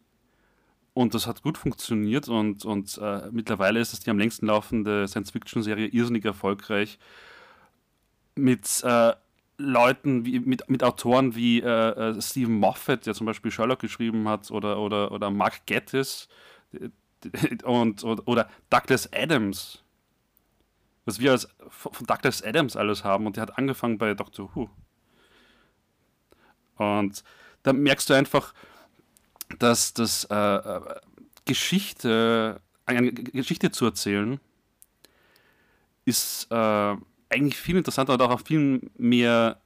Und das hat gut funktioniert und, und äh, mittlerweile ist es die am längsten laufende Science-Fiction-Serie irrsinnig erfolgreich. Mit äh, Leuten, wie, mit, mit Autoren wie äh, äh, Stephen Moffat, der zum Beispiel Sherlock geschrieben hat, oder, oder, oder Mark Gettis und, und, oder Douglas Adams. Was wir als, von Douglas Adams alles haben und der hat angefangen bei Doctor Who. Und da merkst du einfach, dass das äh, äh Geschichte, eine Geschichte zu erzählen, ist äh, eigentlich viel interessanter und auch viel mehr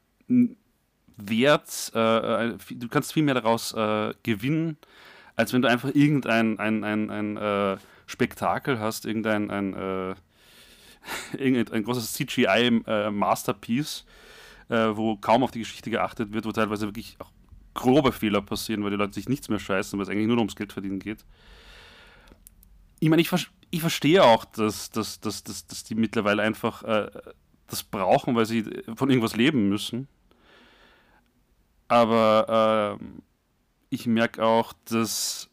Wert, äh, äh, du kannst viel mehr daraus äh, gewinnen, als wenn du einfach irgendein ein, ein, ein, äh, Spektakel hast, irgendein ein, äh, irgendein großes CGI-Masterpiece, äh, wo kaum auf die Geschichte geachtet wird, wo teilweise wirklich auch grobe Fehler passieren, weil die Leute sich nichts mehr scheißen, weil es eigentlich nur ums Geld verdienen geht. Ich meine, ich, ich verstehe auch, dass, dass, dass, dass, dass die mittlerweile einfach das brauchen, weil sie von irgendwas leben müssen. Aber äh, ich merke auch, dass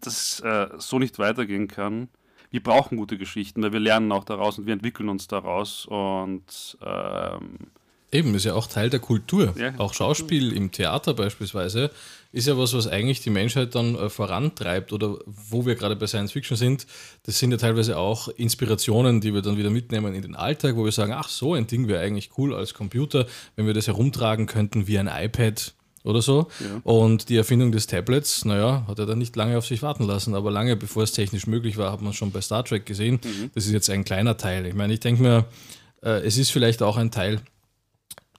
das äh, so nicht weitergehen kann. Wir brauchen gute Geschichten, weil wir lernen auch daraus und wir entwickeln uns daraus. Und ähm, Eben, ist ja auch Teil der Kultur. Ja. Auch Schauspiel im Theater beispielsweise ist ja was, was eigentlich die Menschheit dann äh, vorantreibt oder wo wir gerade bei Science Fiction sind. Das sind ja teilweise auch Inspirationen, die wir dann wieder mitnehmen in den Alltag, wo wir sagen, ach, so ein Ding wäre eigentlich cool als Computer, wenn wir das herumtragen könnten wie ein iPad oder so. Ja. Und die Erfindung des Tablets, naja, hat er dann nicht lange auf sich warten lassen, aber lange bevor es technisch möglich war, hat man schon bei Star Trek gesehen. Mhm. Das ist jetzt ein kleiner Teil. Ich meine, ich denke mir, äh, es ist vielleicht auch ein Teil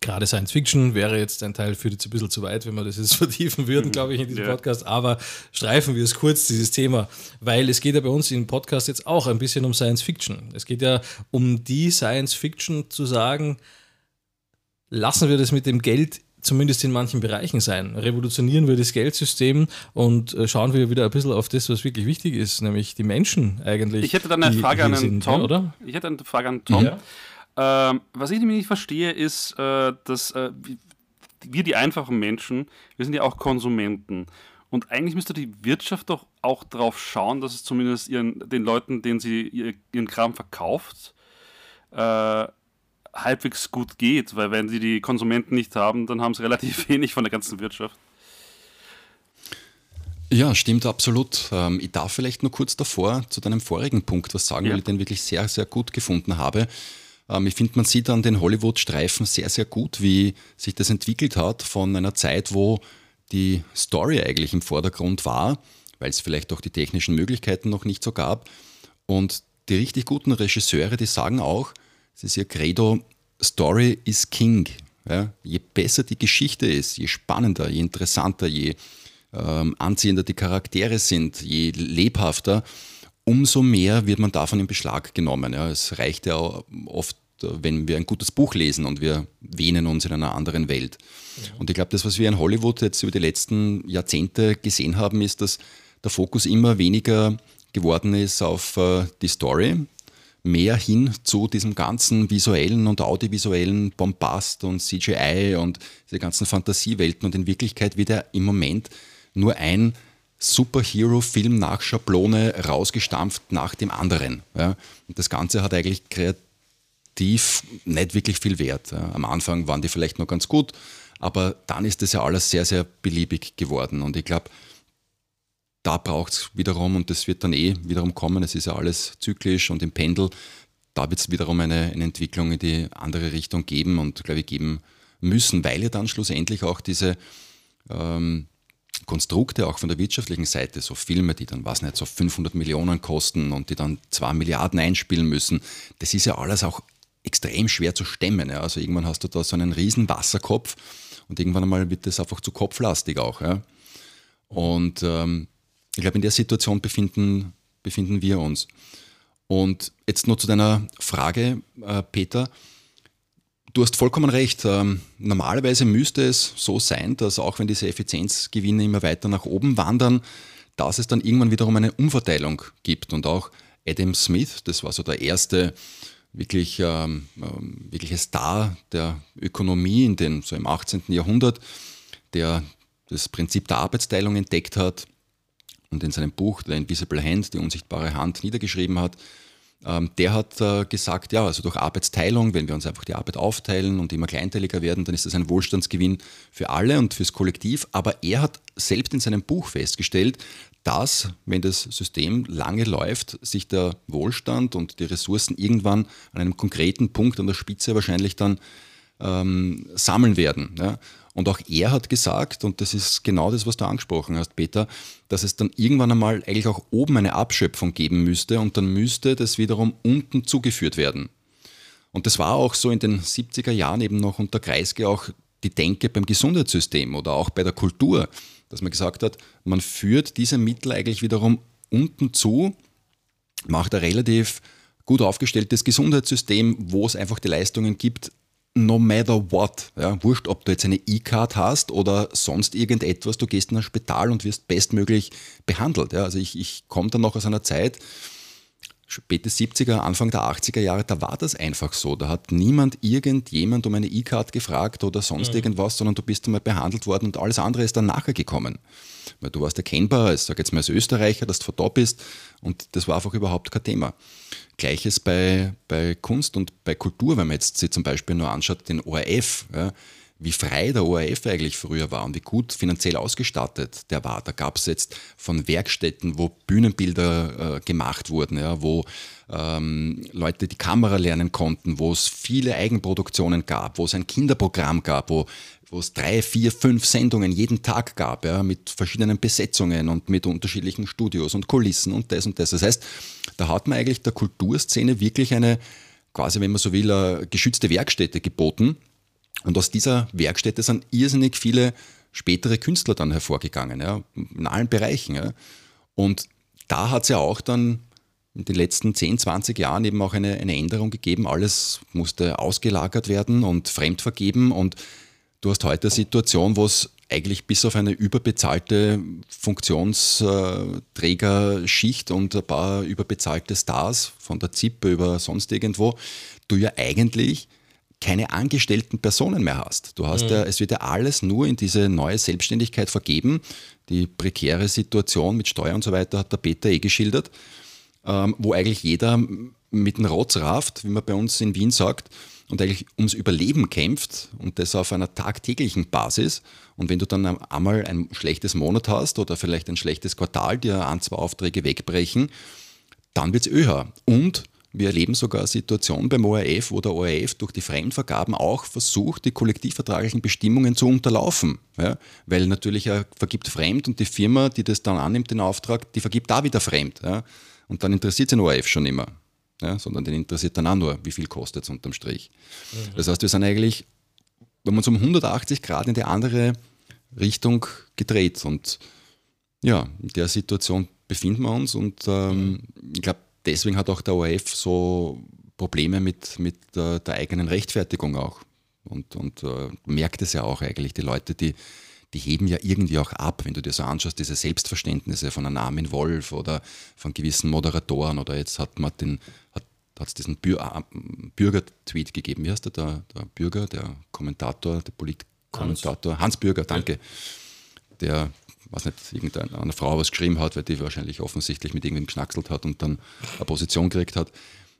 gerade Science Fiction wäre jetzt ein Teil für jetzt ein bisschen zu weit, wenn wir das jetzt vertiefen würden, glaube ich, in diesem ja. Podcast. Aber streifen wir es kurz, dieses Thema, weil es geht ja bei uns im Podcast jetzt auch ein bisschen um Science Fiction. Es geht ja um die Science Fiction zu sagen, lassen wir das mit dem Geld zumindest in manchen Bereichen sein. Revolutionieren wir das Geldsystem und äh, schauen wir wieder ein bisschen auf das, was wirklich wichtig ist, nämlich die Menschen eigentlich. Ich hätte dann eine Frage an Tom. Ja, oder? Ich hätte eine Frage an Tom. Ja. Ähm, was ich nämlich nicht verstehe, ist, äh, dass äh, wir, die einfachen Menschen, wir sind ja auch Konsumenten. Und eigentlich müsste die Wirtschaft doch auch darauf schauen, dass es zumindest ihren, den Leuten, denen sie ihren Kram verkauft, äh, halbwegs gut geht. Weil wenn sie die Konsumenten nicht haben, dann haben sie relativ wenig von der ganzen Wirtschaft. Ja, stimmt absolut. Ähm, ich darf vielleicht nur kurz davor zu deinem vorigen Punkt was sagen, ja. weil ich den wirklich sehr, sehr gut gefunden habe. Ähm, ich finde, man sieht an den Hollywood-Streifen sehr, sehr gut, wie sich das entwickelt hat von einer Zeit, wo die Story eigentlich im Vordergrund war, weil es vielleicht auch die technischen Möglichkeiten noch nicht so gab. Und die richtig guten Regisseure, die sagen auch, es ist ihr Credo, Story is King. Ja, je besser die Geschichte ist, je spannender, je interessanter, je ähm, anziehender die Charaktere sind, je lebhafter, umso mehr wird man davon in Beschlag genommen. Ja. Es reicht ja oft, wenn wir ein gutes Buch lesen und wir wähnen uns in einer anderen Welt. Ja. Und ich glaube, das, was wir in Hollywood jetzt über die letzten Jahrzehnte gesehen haben, ist, dass der Fokus immer weniger geworden ist auf äh, die Story, mehr hin zu diesem ganzen visuellen und audiovisuellen Bombast und CGI und diese ganzen Fantasiewelten. Und in Wirklichkeit wird er im Moment nur ein Superhero-Film nach Schablone rausgestampft nach dem anderen. Ja. Und das Ganze hat eigentlich kreativ nicht wirklich viel Wert. Ja. Am Anfang waren die vielleicht noch ganz gut, aber dann ist das ja alles sehr, sehr beliebig geworden. Und ich glaube, da braucht es wiederum, und das wird dann eh wiederum kommen, es ist ja alles zyklisch und im Pendel, da wird es wiederum eine, eine Entwicklung in die andere Richtung geben und, glaube ich, geben müssen, weil ja dann schlussendlich auch diese ähm, Konstrukte auch von der wirtschaftlichen Seite, so Filme, die dann, was nicht, so 500 Millionen kosten und die dann 2 Milliarden einspielen müssen, das ist ja alles auch extrem schwer zu stemmen. Ja. Also irgendwann hast du da so einen riesen Wasserkopf und irgendwann einmal wird das einfach zu kopflastig auch. Ja. Und ähm, ich glaube, in der Situation befinden, befinden wir uns. Und jetzt nur zu deiner Frage, äh, Peter. Du hast vollkommen recht. Ähm, normalerweise müsste es so sein, dass auch wenn diese Effizienzgewinne immer weiter nach oben wandern, dass es dann irgendwann wiederum eine Umverteilung gibt. Und auch Adam Smith, das war so der erste wirklich, ähm, ähm wirkliche Star der Ökonomie in den, so im 18. Jahrhundert, der das Prinzip der Arbeitsteilung entdeckt hat und in seinem Buch The Invisible Hand, die unsichtbare Hand, niedergeschrieben hat, der hat äh, gesagt, ja, also durch Arbeitsteilung, wenn wir uns einfach die Arbeit aufteilen und immer kleinteiliger werden, dann ist das ein Wohlstandsgewinn für alle und fürs Kollektiv. Aber er hat selbst in seinem Buch festgestellt, dass, wenn das System lange läuft, sich der Wohlstand und die Ressourcen irgendwann an einem konkreten Punkt an der Spitze wahrscheinlich dann ähm, sammeln werden. Ja. Und auch er hat gesagt, und das ist genau das, was du angesprochen hast, Peter, dass es dann irgendwann einmal eigentlich auch oben eine Abschöpfung geben müsste und dann müsste das wiederum unten zugeführt werden. Und das war auch so in den 70er Jahren eben noch unter Kreisge auch die Denke beim Gesundheitssystem oder auch bei der Kultur, dass man gesagt hat, man führt diese Mittel eigentlich wiederum unten zu, macht ein relativ gut aufgestelltes Gesundheitssystem, wo es einfach die Leistungen gibt, no matter what. Ja, wurscht, ob du jetzt eine E-Card hast oder sonst irgendetwas, du gehst in ein Spital und wirst bestmöglich behandelt. Ja, also ich, ich komme dann noch aus einer Zeit, späte 70er, Anfang der 80er Jahre, da war das einfach so. Da hat niemand irgendjemand um eine E-Card gefragt oder sonst mhm. irgendwas, sondern du bist einmal behandelt worden und alles andere ist dann nachher gekommen. Weil du warst erkennbar, ich sage jetzt mal als Österreicher, dass du vor da bist und das war einfach überhaupt kein Thema. Gleiches bei, bei Kunst und bei Kultur, wenn man jetzt sich zum Beispiel nur anschaut, den ORF, ja, wie frei der ORF eigentlich früher war und wie gut finanziell ausgestattet der war. Da gab es jetzt von Werkstätten, wo Bühnenbilder äh, gemacht wurden, ja, wo ähm, Leute die Kamera lernen konnten, wo es viele Eigenproduktionen gab, wo es ein Kinderprogramm gab, wo wo es drei, vier, fünf Sendungen jeden Tag gab, ja, mit verschiedenen Besetzungen und mit unterschiedlichen Studios und Kulissen und das und das. Das heißt, da hat man eigentlich der Kulturszene wirklich eine, quasi, wenn man so will, geschützte Werkstätte geboten. Und aus dieser Werkstätte sind irrsinnig viele spätere Künstler dann hervorgegangen, ja, in allen Bereichen. Ja. Und da hat es ja auch dann in den letzten 10, 20 Jahren eben auch eine, eine Änderung gegeben. Alles musste ausgelagert werden und fremdvergeben. Und du hast heute eine Situation, wo es eigentlich bis auf eine überbezahlte Funktionsträgerschicht und ein paar überbezahlte Stars von der ZIP über sonst irgendwo, du ja eigentlich keine angestellten Personen mehr hast. Du hast mhm. ja, es wird ja alles nur in diese neue Selbstständigkeit vergeben. Die prekäre Situation mit Steuern und so weiter hat der Peter eh geschildert ähm, wo eigentlich jeder mit dem Rotz rafft, wie man bei uns in Wien sagt, und eigentlich ums Überleben kämpft und das auf einer tagtäglichen Basis. Und wenn du dann einmal ein schlechtes Monat hast oder vielleicht ein schlechtes Quartal, dir ein, zwei Aufträge wegbrechen, dann wird es öher. Und wir erleben sogar eine Situation beim ORF, wo der ORF durch die Fremdvergaben auch versucht, die kollektivvertraglichen Bestimmungen zu unterlaufen. Ja? Weil natürlich er vergibt fremd und die Firma, die das dann annimmt, den Auftrag, die vergibt da wieder fremd. Ja? Und dann interessiert den ORF schon immer. Ja, sondern den interessiert dann auch nur, wie viel kostet es unterm Strich. Mhm. Das heißt, wir sind eigentlich, wenn man uns um 180 Grad in die andere Richtung gedreht. Und ja, in der Situation befinden wir uns. Und ähm, ich glaube, deswegen hat auch der ORF so Probleme mit, mit äh, der eigenen Rechtfertigung auch. Und, und äh, merkt es ja auch eigentlich, die Leute, die die heben ja irgendwie auch ab, wenn du dir so anschaust, diese Selbstverständnisse von einem Armin Wolf oder von gewissen Moderatoren oder jetzt hat man den, hat hat es diesen äh, Bürger-Tweet gegeben. Wie heißt der, der, der Bürger, der Kommentator, der Politkommentator? Hans. Hans Bürger, danke. Der, was nicht, irgendeine Frau was geschrieben hat, weil die wahrscheinlich offensichtlich mit irgendwem geschnackselt hat und dann eine Position gekriegt hat.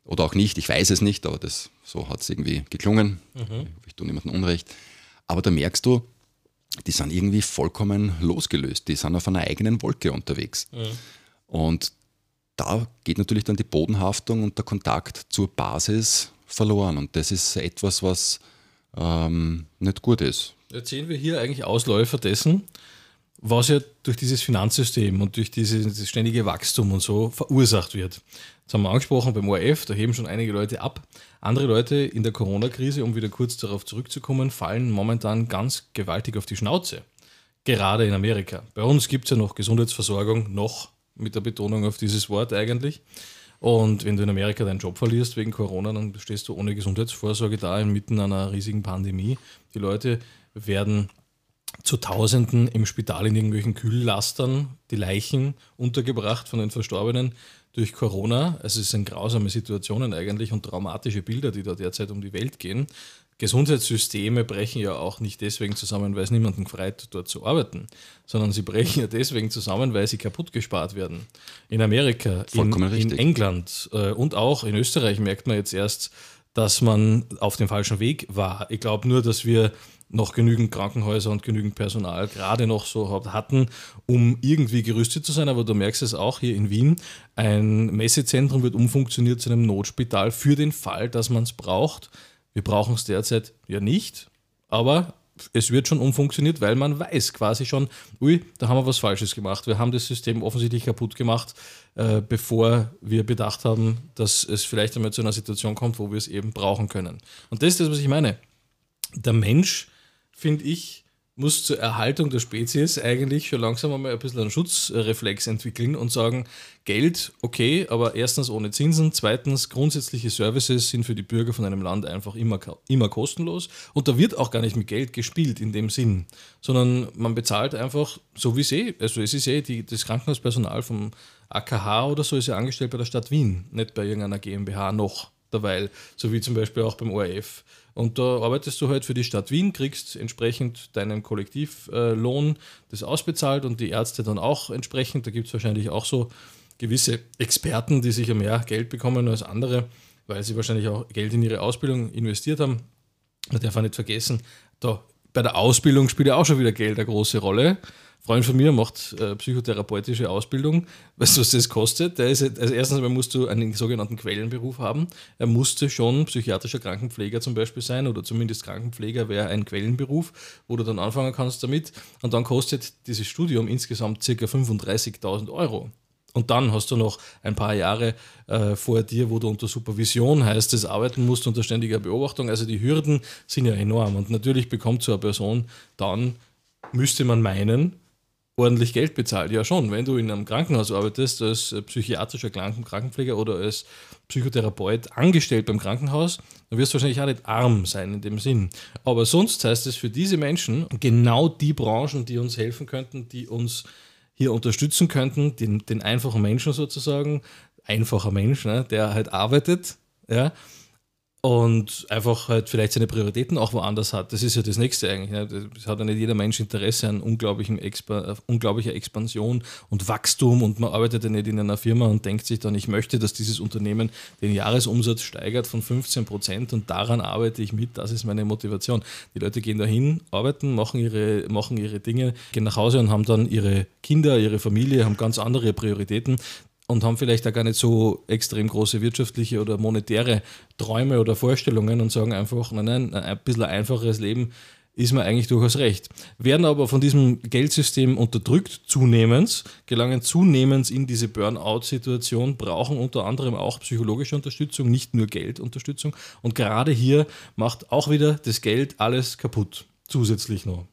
Oder auch nicht, ich weiß es nicht, aber das, so hat es irgendwie geklungen. Mhm. Ich tue niemandem Unrecht. Aber da merkst du, die sind irgendwie vollkommen losgelöst. Die sind auf einer eigenen Wolke unterwegs. Mhm. Und da geht natürlich dann die Bodenhaftung und der Kontakt zur Basis verloren. Und das ist etwas, was ähm, nicht gut ist. Jetzt sehen wir hier eigentlich Ausläufer dessen, was ja durch dieses Finanzsystem und durch dieses ständige Wachstum und so verursacht wird. Das haben wir angesprochen beim ORF, da heben schon einige Leute ab. Andere Leute in der Corona-Krise, um wieder kurz darauf zurückzukommen, fallen momentan ganz gewaltig auf die Schnauze. Gerade in Amerika. Bei uns gibt es ja noch Gesundheitsversorgung, noch mit der Betonung auf dieses Wort eigentlich. Und wenn du in Amerika deinen Job verlierst wegen Corona, dann stehst du ohne Gesundheitsvorsorge da inmitten einer riesigen Pandemie. Die Leute werden zu Tausenden im Spital in irgendwelchen Kühllastern, die Leichen untergebracht von den Verstorbenen durch Corona. Also es sind grausame Situationen eigentlich und traumatische Bilder, die da derzeit um die Welt gehen. Gesundheitssysteme brechen ja auch nicht deswegen zusammen, weil es niemanden freut, dort zu arbeiten, sondern sie brechen ja deswegen zusammen, weil sie kaputt gespart werden. In Amerika, in, in, England äh, und auch in Österreich merkt man jetzt erst, dass man auf dem falschen Weg war. Ich glaube nur, dass wir noch genügend Krankenhäuser und genügend Personal gerade noch so hatten, um irgendwie gerüstet zu sein. Aber du merkst es auch hier in Wien. Ein Messezentrum wird umfunktioniert zu einem Notspital für den Fall, dass man es braucht. Wir brauchen es derzeit ja nicht, aber es wird schon umfunktioniert, weil man weiß quasi schon, ui, da haben wir was Falsches gemacht. Wir haben das System offensichtlich kaputt gemacht, äh, bevor wir bedacht haben, dass es vielleicht einmal zu einer Situation kommt, wo wir es eben brauchen können. Und das ist das, was ich meine. Der Mensch finde ich, muss zur Erhaltung der Spezies eigentlich schon langsam einmal ein bisschen einen Schutzreflex entwickeln und sagen, Geld, okay, aber erstens ohne Zinsen, zweitens grundsätzliche Services sind für die Bürger von einem Land einfach immer, immer kostenlos und da wird auch gar nicht mit Geld gespielt in dem Sinn, sondern man bezahlt einfach, so wie es eh, also es ist eh, die, das Krankenhauspersonal vom AKH oder so ist ja angestellt bei der Stadt Wien, nicht bei irgendeiner GmbH noch derweil, so wie zum Beispiel auch beim ORF. Und da arbeitest du halt für die Stadt Wien, kriegst entsprechend deinen Kollektivlohn äh, das ausbezahlt und die Ärzte dann auch entsprechend. Da gibt es wahrscheinlich auch so gewisse Experten, die sicher mehr Geld bekommen als andere, weil sie wahrscheinlich auch Geld in ihre Ausbildung investiert haben. Man darf auch nicht vergessen, da bei der Ausbildung spielt ja auch schon wieder Geld eine große Rolle. Freund von mir macht äh, psychotherapeutische Ausbildung. Weißt du, was das kostet? Der ist, also erstens einmal musst du einen sogenannten Quellenberuf haben. Er musste schon psychiatrischer Krankenpfleger zum Beispiel sein oder zumindest Krankenpfleger wäre ein Quellenberuf, wo du dann anfangen kannst damit. Und dann kostet dieses Studium insgesamt ca. 35.000 Euro. Und dann hast du noch ein paar Jahre äh, vor dir, wo du unter Supervision heißt es, arbeiten musst, unter ständiger Beobachtung. Also die Hürden sind ja enorm. Und natürlich bekommt so eine Person dann, müsste man meinen, ordentlich Geld bezahlt. Ja, schon. Wenn du in einem Krankenhaus arbeitest, als psychiatrischer Krankenpfleger oder als Psychotherapeut angestellt beim Krankenhaus, dann wirst du wahrscheinlich auch nicht arm sein in dem Sinn. Aber sonst heißt es für diese Menschen genau die Branchen, die uns helfen könnten, die uns hier unterstützen könnten, den, den einfachen Menschen sozusagen, einfacher Mensch, ne, der halt arbeitet, ja, und einfach halt vielleicht seine Prioritäten auch woanders hat. Das ist ja das Nächste eigentlich. Ne? Es hat ja nicht jeder Mensch Interesse an unglaublichen Expa unglaublicher Expansion und Wachstum und man arbeitet ja nicht in einer Firma und denkt sich dann, ich möchte, dass dieses Unternehmen den Jahresumsatz steigert von 15 Prozent und daran arbeite ich mit, das ist meine Motivation. Die Leute gehen dahin, arbeiten, machen ihre, machen ihre Dinge, gehen nach Hause und haben dann ihre Kinder, ihre Familie, haben ganz andere Prioritäten und haben vielleicht auch gar nicht so extrem große wirtschaftliche oder monetäre Träume oder Vorstellungen und sagen einfach, nein, nein, ein bisschen einfacheres Leben ist mir eigentlich durchaus recht. Werden aber von diesem Geldsystem unterdrückt zunehmend, gelangen zunehmend in diese Burnout-Situation, brauchen unter anderem auch psychologische Unterstützung, nicht nur Geldunterstützung. Und gerade hier macht auch wieder das Geld alles kaputt, zusätzlich noch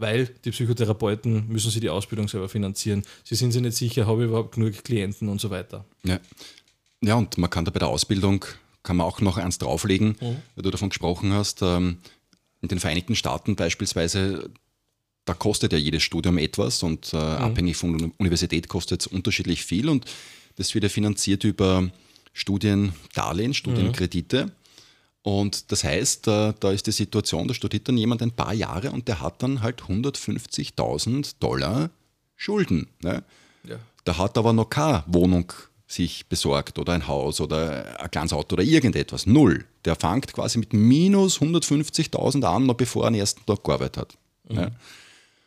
weil die Psychotherapeuten müssen sie die Ausbildung selber finanzieren. Sie sind sich nicht sicher, habe ich überhaupt genug Klienten und so weiter. Ja, ja und man kann da bei der Ausbildung, kann man auch noch eins drauflegen, mhm. weil du davon gesprochen hast, ähm, in den Vereinigten Staaten beispielsweise, da kostet ja jedes Studium etwas und äh, mhm. abhängig von der Universität kostet es unterschiedlich viel und das wird ja finanziert über Studiendarlehen, Studienkredite. Mhm. Und das heißt, da, da ist die Situation, da studiert dann jemand ein paar Jahre und der hat dann halt 150.000 Dollar Schulden. Ne? Ja. Der hat aber noch keine Wohnung sich besorgt oder ein Haus oder ein kleines Auto oder irgendetwas. Null. Der fängt quasi mit minus 150.000 an, noch bevor er den ersten Tag gearbeitet hat. Mhm. Ja.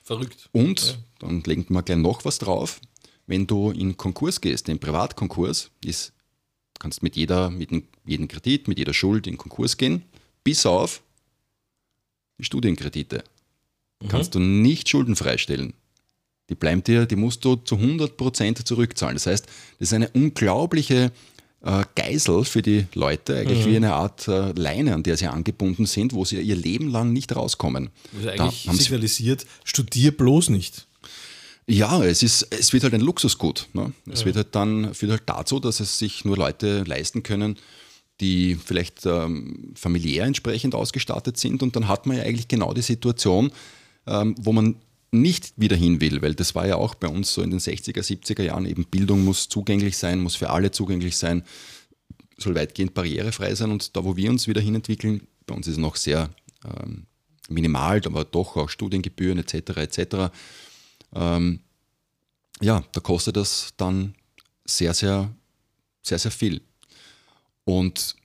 Verrückt. Und, ja. dann legen wir gleich noch was drauf, wenn du in Konkurs gehst, in Privatkonkurs, ist kannst mit, jeder, mit jedem Kredit, mit jeder Schuld in Konkurs gehen, bis auf die Studienkredite. Mhm. Kannst du nicht schuldenfrei stellen. Die bleiben dir, die musst du zu 100% zurückzahlen. Das heißt, das ist eine unglaubliche äh, Geisel für die Leute, eigentlich mhm. wie eine Art äh, Leine, an der sie angebunden sind, wo sie ihr Leben lang nicht rauskommen. Also eigentlich da signalisiert, studier bloß nicht. Ja, es, ist, es wird halt ein Luxusgut. Ne? Es ja. wird halt dann führt halt dazu, dass es sich nur Leute leisten können, die vielleicht ähm, familiär entsprechend ausgestattet sind. Und dann hat man ja eigentlich genau die Situation, ähm, wo man nicht wieder hin will, weil das war ja auch bei uns so in den 60er, 70er Jahren eben Bildung muss zugänglich sein, muss für alle zugänglich sein, soll weitgehend barrierefrei sein und da, wo wir uns wieder hinentwickeln, bei uns ist es noch sehr ähm, minimal, aber doch auch Studiengebühren etc. etc ähm, ja, da kostet das dann sehr, sehr, sehr, sehr viel. Und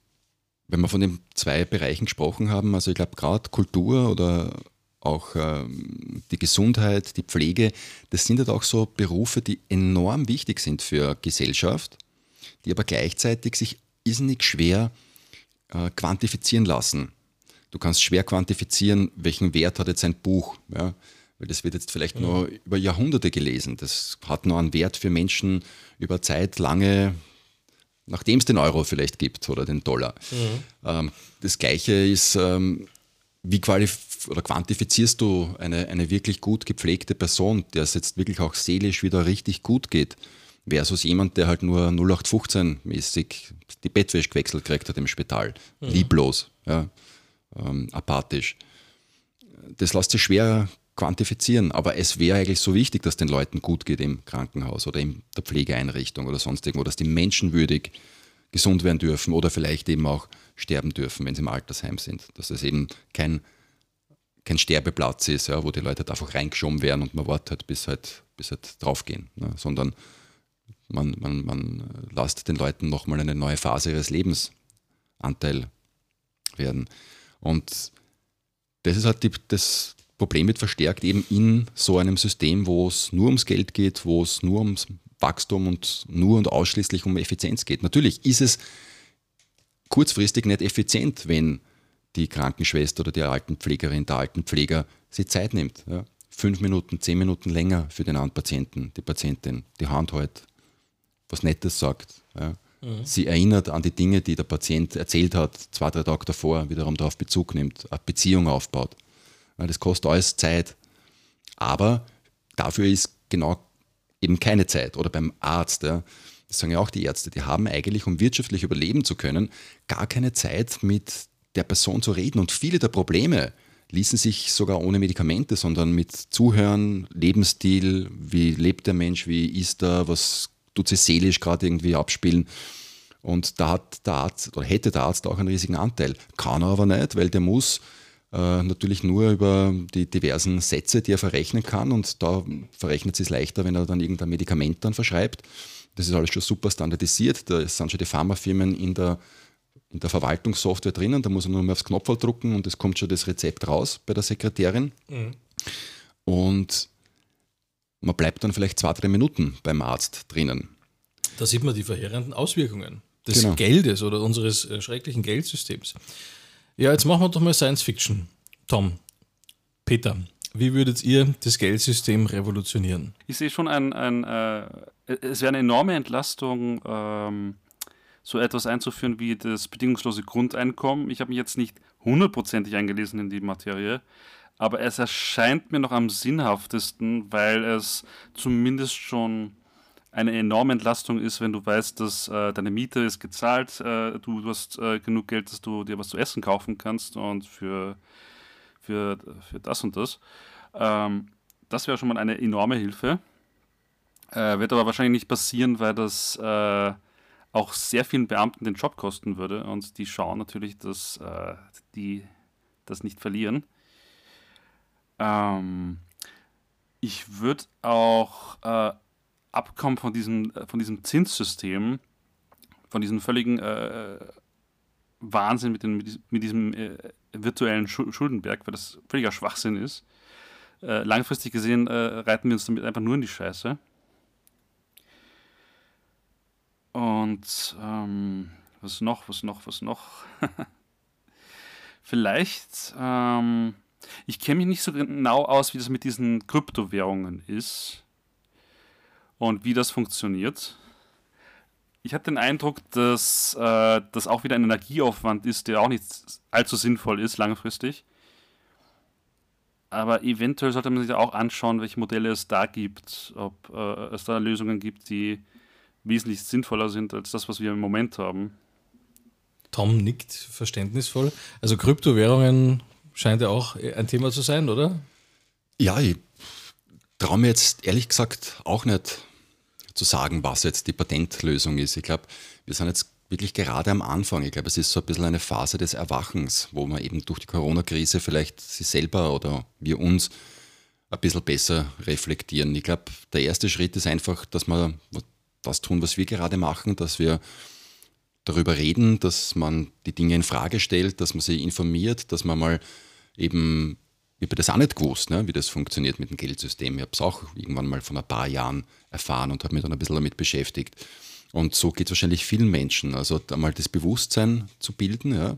wenn wir von den zwei Bereichen gesprochen haben, also ich glaube gerade Kultur oder auch ähm, die Gesundheit, die Pflege, das sind halt auch so Berufe, die enorm wichtig sind für Gesellschaft, die aber gleichzeitig sich irrsinnig schwer äh, quantifizieren lassen. Du kannst schwer quantifizieren, welchen Wert hat jetzt ein Buch. Ja? Weil das wird jetzt vielleicht mhm. nur über Jahrhunderte gelesen. Das hat nur einen Wert für Menschen über Zeit lange, nachdem es den Euro vielleicht gibt oder den Dollar. Mhm. Ähm, das Gleiche ist, ähm, wie oder quantifizierst du eine, eine wirklich gut gepflegte Person, der es jetzt wirklich auch seelisch wieder richtig gut geht, versus jemand, der halt nur 0815-mäßig die Bettwäsche gewechselt gekriegt hat im Spital. Mhm. Lieblos, ja, ähm, apathisch. Das lässt sich schwer quantifizieren, aber es wäre eigentlich so wichtig, dass den Leuten gut geht im Krankenhaus oder in der Pflegeeinrichtung oder sonst irgendwo, dass die menschenwürdig gesund werden dürfen oder vielleicht eben auch sterben dürfen, wenn sie im Altersheim sind. Dass es eben kein, kein Sterbeplatz ist, ja, wo die Leute halt einfach reingeschoben werden und man wartet halt bis halt, bis halt draufgehen, ne, sondern man, man, man lässt den Leuten nochmal eine neue Phase ihres Lebens Anteil werden. Und das ist halt die, das, Problem wird verstärkt eben in so einem System, wo es nur ums Geld geht, wo es nur ums Wachstum und nur und ausschließlich um Effizienz geht. Natürlich ist es kurzfristig nicht effizient, wenn die Krankenschwester oder die Altenpflegerin, der Altenpfleger sich Zeit nimmt. Ja. Fünf Minuten, zehn Minuten länger für den anderen Patienten, die Patientin, die Hand hält, was Nettes sagt. Ja. Mhm. Sie erinnert an die Dinge, die der Patient erzählt hat, zwei, drei Tage davor, wiederum darauf Bezug nimmt, eine Beziehung aufbaut. Das kostet alles Zeit. Aber dafür ist genau eben keine Zeit. Oder beim Arzt, ja, das sagen ja auch die Ärzte, die haben eigentlich, um wirtschaftlich überleben zu können, gar keine Zeit mit der Person zu reden. Und viele der Probleme ließen sich sogar ohne Medikamente, sondern mit Zuhören, Lebensstil, wie lebt der Mensch, wie ist er, was tut sich seelisch gerade irgendwie abspielen. Und da hat der Arzt oder hätte der Arzt auch einen riesigen Anteil. Kann er aber nicht, weil der muss äh, natürlich nur über die diversen Sätze, die er verrechnen kann. Und da verrechnet es leichter, wenn er dann irgendein Medikament dann verschreibt. Das ist alles schon super standardisiert. Da sind schon die Pharmafirmen in der, in der Verwaltungssoftware drinnen. Da muss er nur mal aufs Knopf drücken und es kommt schon das Rezept raus bei der Sekretärin. Mhm. Und man bleibt dann vielleicht zwei, drei Minuten beim Arzt drinnen. Da sieht man die verheerenden Auswirkungen des genau. Geldes oder unseres äh, schrecklichen Geldsystems. Ja, jetzt machen wir doch mal Science Fiction. Tom, Peter, wie würdet ihr das Geldsystem revolutionieren? Ich sehe schon ein, ein äh, es wäre eine enorme Entlastung, ähm, so etwas einzuführen wie das bedingungslose Grundeinkommen. Ich habe mich jetzt nicht hundertprozentig eingelesen in die Materie, aber es erscheint mir noch am sinnhaftesten, weil es zumindest schon eine enorme Entlastung ist, wenn du weißt, dass äh, deine Miete ist gezahlt, äh, du, du, hast äh, genug Geld, dass du dir was zu essen kaufen kannst und für, für, für das und das. Ähm, das wäre schon mal eine enorme Hilfe. Äh, wird aber wahrscheinlich nicht passieren, weil das äh, auch sehr vielen Beamten den Job kosten würde und die schauen natürlich, dass äh, die das nicht verlieren. Ähm, ich würde auch abkommen von diesem, äh, von diesem Zinssystem, von diesem völligen äh, Wahnsinn mit, den, mit diesem äh, virtuellen Schuldenberg, weil das völliger Schwachsinn ist. Äh, langfristig gesehen äh, reiten wir uns damit einfach nur in die Scheiße. Und ähm, was noch, was noch, was noch? Vielleicht ähm, ich kenne mich nicht so genau aus, wie das mit diesen Kryptowährungen ist und wie das funktioniert. Ich habe den Eindruck, dass äh, das auch wieder ein Energieaufwand ist, der auch nicht allzu sinnvoll ist langfristig. Aber eventuell sollte man sich auch anschauen, welche Modelle es da gibt, ob äh, es da Lösungen gibt, die wesentlich sinnvoller sind als das, was wir im Moment haben. Tom nickt verständnisvoll. Also Kryptowährungen scheint ja auch ein Thema zu sein, oder? Ja, ich traue mir jetzt ehrlich gesagt auch nicht zu sagen, was jetzt die Patentlösung ist. Ich glaube, wir sind jetzt wirklich gerade am Anfang. Ich glaube, es ist so ein bisschen eine Phase des Erwachens, wo man eben durch die Corona-Krise vielleicht sich selber oder wir uns ein bisschen besser reflektieren. Ich glaube, der erste Schritt ist einfach, dass wir das tun, was wir gerade machen, dass wir darüber reden, dass man die Dinge in Frage stellt, dass man sie informiert, dass man mal eben, ich habe das auch nicht gewusst, ne, wie das funktioniert mit dem Geldsystem. Ich habe es auch irgendwann mal vor ein paar Jahren erfahren und habe mich dann ein bisschen damit beschäftigt. Und so geht es wahrscheinlich vielen Menschen. Also einmal das Bewusstsein zu bilden, ja.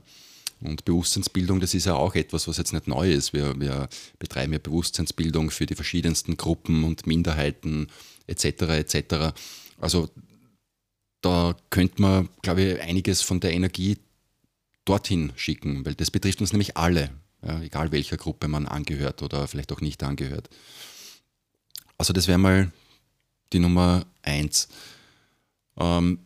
Und Bewusstseinsbildung, das ist ja auch etwas, was jetzt nicht neu ist. Wir, wir betreiben ja Bewusstseinsbildung für die verschiedensten Gruppen und Minderheiten etc. etc. Also da könnte man, glaube ich, einiges von der Energie dorthin schicken, weil das betrifft uns nämlich alle ja, egal welcher Gruppe man angehört oder vielleicht auch nicht angehört. Also das wäre mal die Nummer eins. Ähm,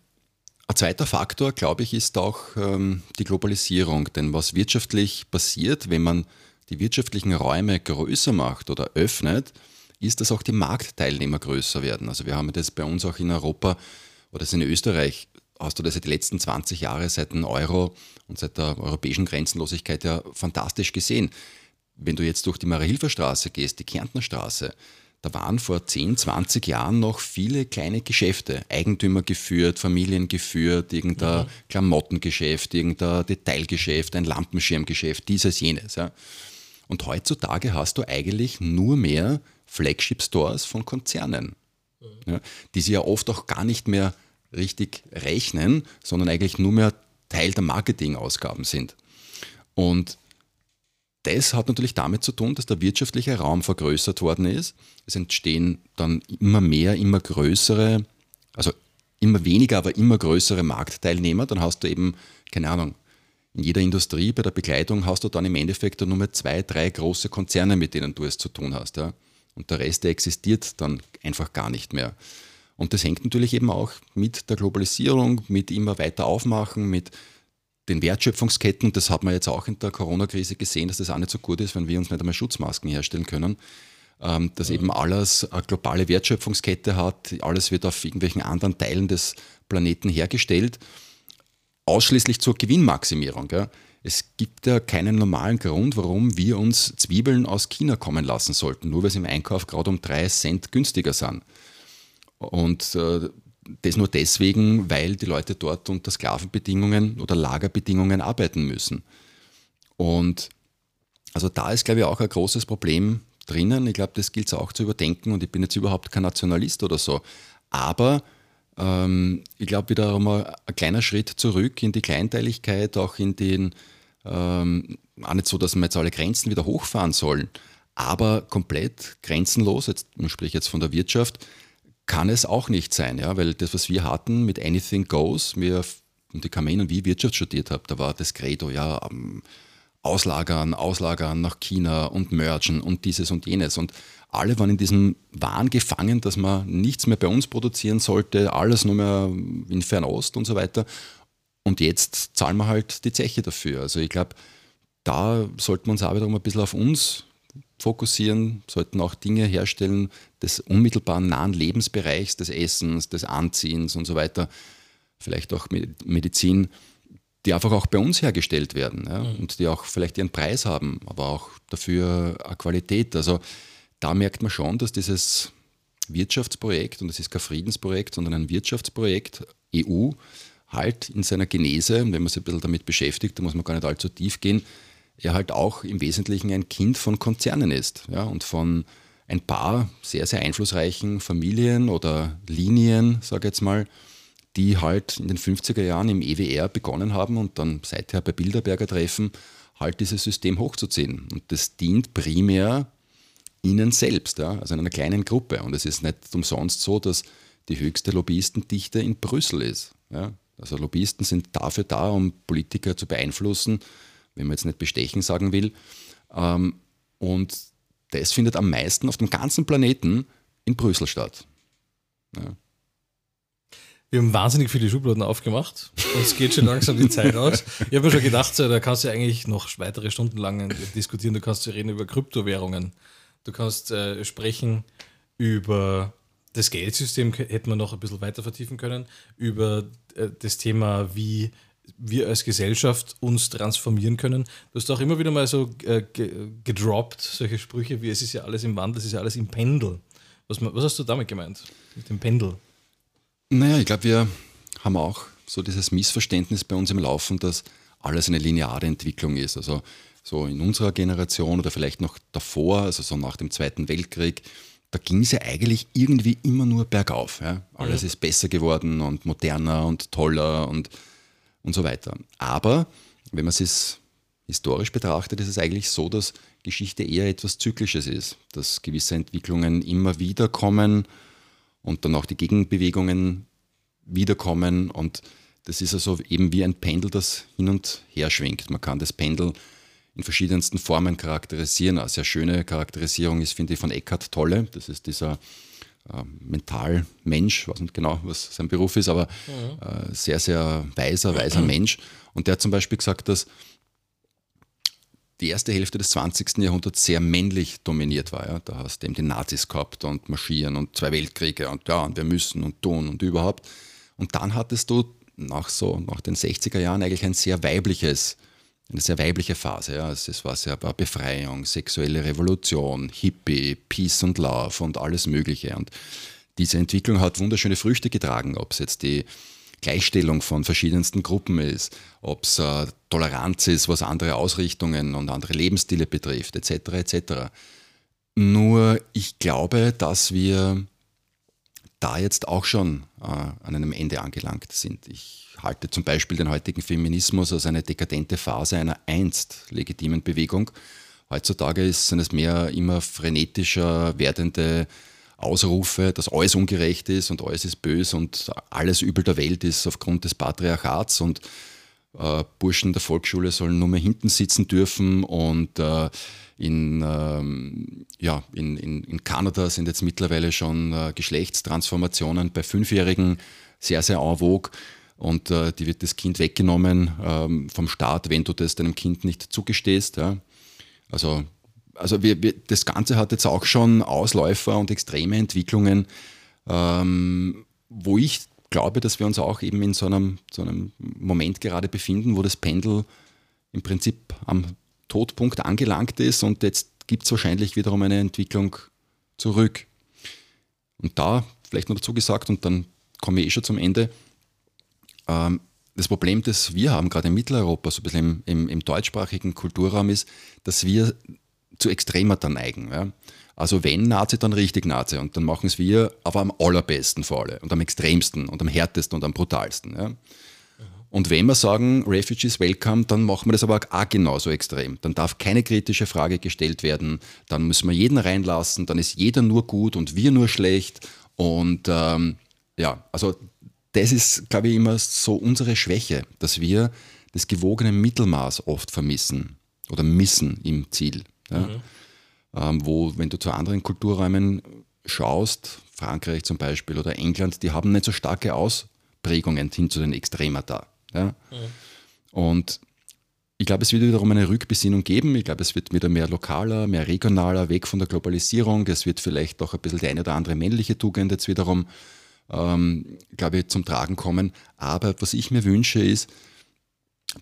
ein zweiter Faktor, glaube ich, ist auch ähm, die Globalisierung. Denn was wirtschaftlich passiert, wenn man die wirtschaftlichen Räume größer macht oder öffnet, ist, dass auch die Marktteilnehmer größer werden. Also wir haben das bei uns auch in Europa oder in Österreich hast du das die letzten 20 Jahre seit dem Euro und seit der europäischen Grenzenlosigkeit ja fantastisch gesehen. Wenn du jetzt durch die Marie-Hilfer-Straße gehst, die Kärntnerstraße, da waren vor 10, 20 Jahren noch viele kleine Geschäfte, Eigentümer geführt, Familien geführt, irgendein mhm. Klamottengeschäft, irgendein Detailgeschäft, ein Lampenschirmgeschäft, dieses, jenes. Ja. Und heutzutage hast du eigentlich nur mehr Flagship-Stores von Konzernen, mhm. ja, die sie ja oft auch gar nicht mehr richtig rechnen, sondern eigentlich nur mehr Teil der Marketingausgaben sind. Und das hat natürlich damit zu tun, dass der wirtschaftliche Raum vergrößert worden ist. Es entstehen dann immer mehr, immer größere, also immer weniger, aber immer größere Marktteilnehmer. Dann hast du eben, keine Ahnung, in jeder Industrie, bei der Bekleidung hast du dann im Endeffekt nur mehr zwei, drei große Konzerne, mit denen du es zu tun hast. Ja? Und der Rest, der existiert dann einfach gar nicht mehr. Und das hängt natürlich eben auch mit der Globalisierung, mit immer weiter aufmachen, mit den Wertschöpfungsketten. Das hat man jetzt auch in der Corona-Krise gesehen, dass das auch nicht so gut ist, wenn wir uns nicht einmal Schutzmasken herstellen können. Ähm, dass eben alles eine globale Wertschöpfungskette hat, alles wird auf irgendwelchen anderen Teilen des Planeten hergestellt, ausschließlich zur Gewinnmaximierung. Es gibt ja keinen normalen Grund, warum wir uns Zwiebeln aus China kommen lassen sollten, nur weil sie im Einkauf gerade um drei Cent günstiger sind. Und äh, das nur deswegen, weil die Leute dort unter Sklavenbedingungen oder Lagerbedingungen arbeiten müssen. Und also da ist, glaube ich, auch ein großes Problem drinnen. Ich glaube, das gilt es auch zu überdenken und ich bin jetzt überhaupt kein Nationalist oder so. Aber ähm, ich glaube wieder einmal ein kleiner Schritt zurück in die Kleinteiligkeit, auch in den, ähm, auch nicht so, dass wir jetzt alle Grenzen wieder hochfahren sollen, aber komplett grenzenlos, jetzt, ich spreche jetzt von der Wirtschaft, kann es auch nicht sein, ja, weil das, was wir hatten mit Anything Goes, wir, und die Kamen und wie Wirtschaft studiert habe, da war das Credo, ja, um, auslagern, auslagern nach China und mergen und dieses und jenes. Und alle waren in diesem Wahn gefangen, dass man nichts mehr bei uns produzieren sollte, alles nur mehr in Fernost und so weiter. Und jetzt zahlen wir halt die Zeche dafür. Also ich glaube, da sollten wir uns auch wiederum ein bisschen auf uns fokussieren, sollten auch Dinge herstellen des unmittelbaren nahen Lebensbereichs, des Essens, des Anziehens und so weiter, vielleicht auch Medizin, die einfach auch bei uns hergestellt werden ja, mhm. und die auch vielleicht ihren Preis haben, aber auch dafür eine Qualität. Also da merkt man schon, dass dieses Wirtschaftsprojekt, und es ist kein Friedensprojekt, sondern ein Wirtschaftsprojekt EU, halt in seiner Genese, wenn man sich ein bisschen damit beschäftigt, da muss man gar nicht allzu tief gehen, er halt auch im Wesentlichen ein Kind von Konzernen ist ja, und von ein paar sehr, sehr einflussreichen Familien oder Linien, sage ich jetzt mal, die halt in den 50er Jahren im EWR begonnen haben und dann seither bei Bilderberger Treffen halt dieses System hochzuziehen. Und das dient primär ihnen selbst, ja, also einer kleinen Gruppe. Und es ist nicht umsonst so, dass die höchste Lobbyistendichte in Brüssel ist. Ja. Also Lobbyisten sind dafür da, um Politiker zu beeinflussen, wenn man jetzt nicht bestechen sagen will. Ähm, und das findet am meisten auf dem ganzen Planeten in Brüssel statt. Ja. Wir haben wahnsinnig viele Schubladen aufgemacht es geht schon langsam die Zeit aus. Ich habe mir schon gedacht, da kannst du eigentlich noch weitere Stunden lang diskutieren. Du kannst reden über Kryptowährungen. Du kannst äh, sprechen über das Geldsystem, hätte man noch ein bisschen weiter vertiefen können, über äh, das Thema, wie wir als Gesellschaft uns transformieren können. Du hast auch immer wieder mal so äh, gedroppt, solche Sprüche wie es ist ja alles im Wandel, es ist ja alles im Pendel. Was, was hast du damit gemeint, mit dem Pendel? Naja, ich glaube, wir haben auch so dieses Missverständnis bei uns im Laufen, dass alles eine lineare Entwicklung ist. Also so in unserer Generation oder vielleicht noch davor, also so nach dem Zweiten Weltkrieg, da ging es ja eigentlich irgendwie immer nur bergauf. Ja? Alles mhm. ist besser geworden und moderner und toller und und so weiter. Aber wenn man es historisch betrachtet, ist es eigentlich so, dass Geschichte eher etwas Zyklisches ist, dass gewisse Entwicklungen immer wieder kommen und dann auch die Gegenbewegungen wiederkommen und das ist also eben wie ein Pendel, das hin und her schwingt. Man kann das Pendel in verschiedensten Formen charakterisieren. Eine sehr schöne Charakterisierung ist, finde ich, von Eckhart Tolle. Das ist dieser äh, Mentalmensch, weiß nicht genau, was sein Beruf ist, aber mhm. äh, sehr, sehr weiser, weiser mhm. Mensch. Und der hat zum Beispiel gesagt, dass die erste Hälfte des 20. Jahrhunderts sehr männlich dominiert war. Ja. Da hast du eben die Nazis gehabt und marschieren und zwei Weltkriege und ja, und wir müssen und tun und überhaupt. Und dann hattest du nach so, nach den 60er Jahren eigentlich ein sehr weibliches eine sehr weibliche Phase. Ja. Es war sehr war Befreiung, sexuelle Revolution, Hippie, Peace und Love und alles Mögliche. Und diese Entwicklung hat wunderschöne Früchte getragen, ob es jetzt die Gleichstellung von verschiedensten Gruppen ist, ob es äh, Toleranz ist, was andere Ausrichtungen und andere Lebensstile betrifft, etc. etc. Nur ich glaube, dass wir da jetzt auch schon äh, an einem Ende angelangt sind. Ich halte zum Beispiel den heutigen Feminismus als eine dekadente Phase einer einst legitimen Bewegung. Heutzutage sind es mehr immer frenetischer werdende Ausrufe, dass alles ungerecht ist und alles ist böse und alles Übel der Welt ist aufgrund des Patriarchats und äh, Burschen der Volksschule sollen nur mehr hinten sitzen dürfen und äh, in, ähm, ja, in, in, in Kanada sind jetzt mittlerweile schon äh, Geschlechtstransformationen bei Fünfjährigen sehr, sehr en vogue und äh, die wird das Kind weggenommen ähm, vom Staat, wenn du das deinem Kind nicht zugestehst. Ja. Also, also wir, wir, das Ganze hat jetzt auch schon Ausläufer und extreme Entwicklungen, ähm, wo ich glaube, dass wir uns auch eben in so einem, so einem Moment gerade befinden, wo das Pendel im Prinzip am Todpunkt angelangt ist und jetzt gibt es wahrscheinlich wiederum eine Entwicklung zurück. Und da vielleicht noch dazu gesagt, und dann komme ich eh schon zum Ende, ähm, das Problem, das wir haben, gerade in Mitteleuropa, so ein bisschen im, im, im deutschsprachigen Kulturraum, ist, dass wir zu Extremer da neigen. Ja? Also wenn Nazi, dann richtig Nazi. Und dann machen es wir aber am allerbesten für alle und am extremsten und am härtesten und am brutalsten. Ja? Und wenn wir sagen, Refugees welcome, dann machen wir das aber auch genauso extrem. Dann darf keine kritische Frage gestellt werden, dann müssen wir jeden reinlassen, dann ist jeder nur gut und wir nur schlecht. Und ähm, ja, also das ist, glaube ich, immer so unsere Schwäche, dass wir das gewogene Mittelmaß oft vermissen oder missen im Ziel. Ja? Mhm wo, wenn du zu anderen Kulturräumen schaust, Frankreich zum Beispiel oder England, die haben nicht so starke Ausprägungen hin zu den Extremata. Ja? Mhm. Und ich glaube, es wird wiederum eine Rückbesinnung geben. Ich glaube, es wird wieder mehr lokaler, mehr regionaler, weg von der Globalisierung. Es wird vielleicht auch ein bisschen die eine oder andere männliche Tugend jetzt wiederum, ähm, glaube ich, zum Tragen kommen. Aber was ich mir wünsche, ist,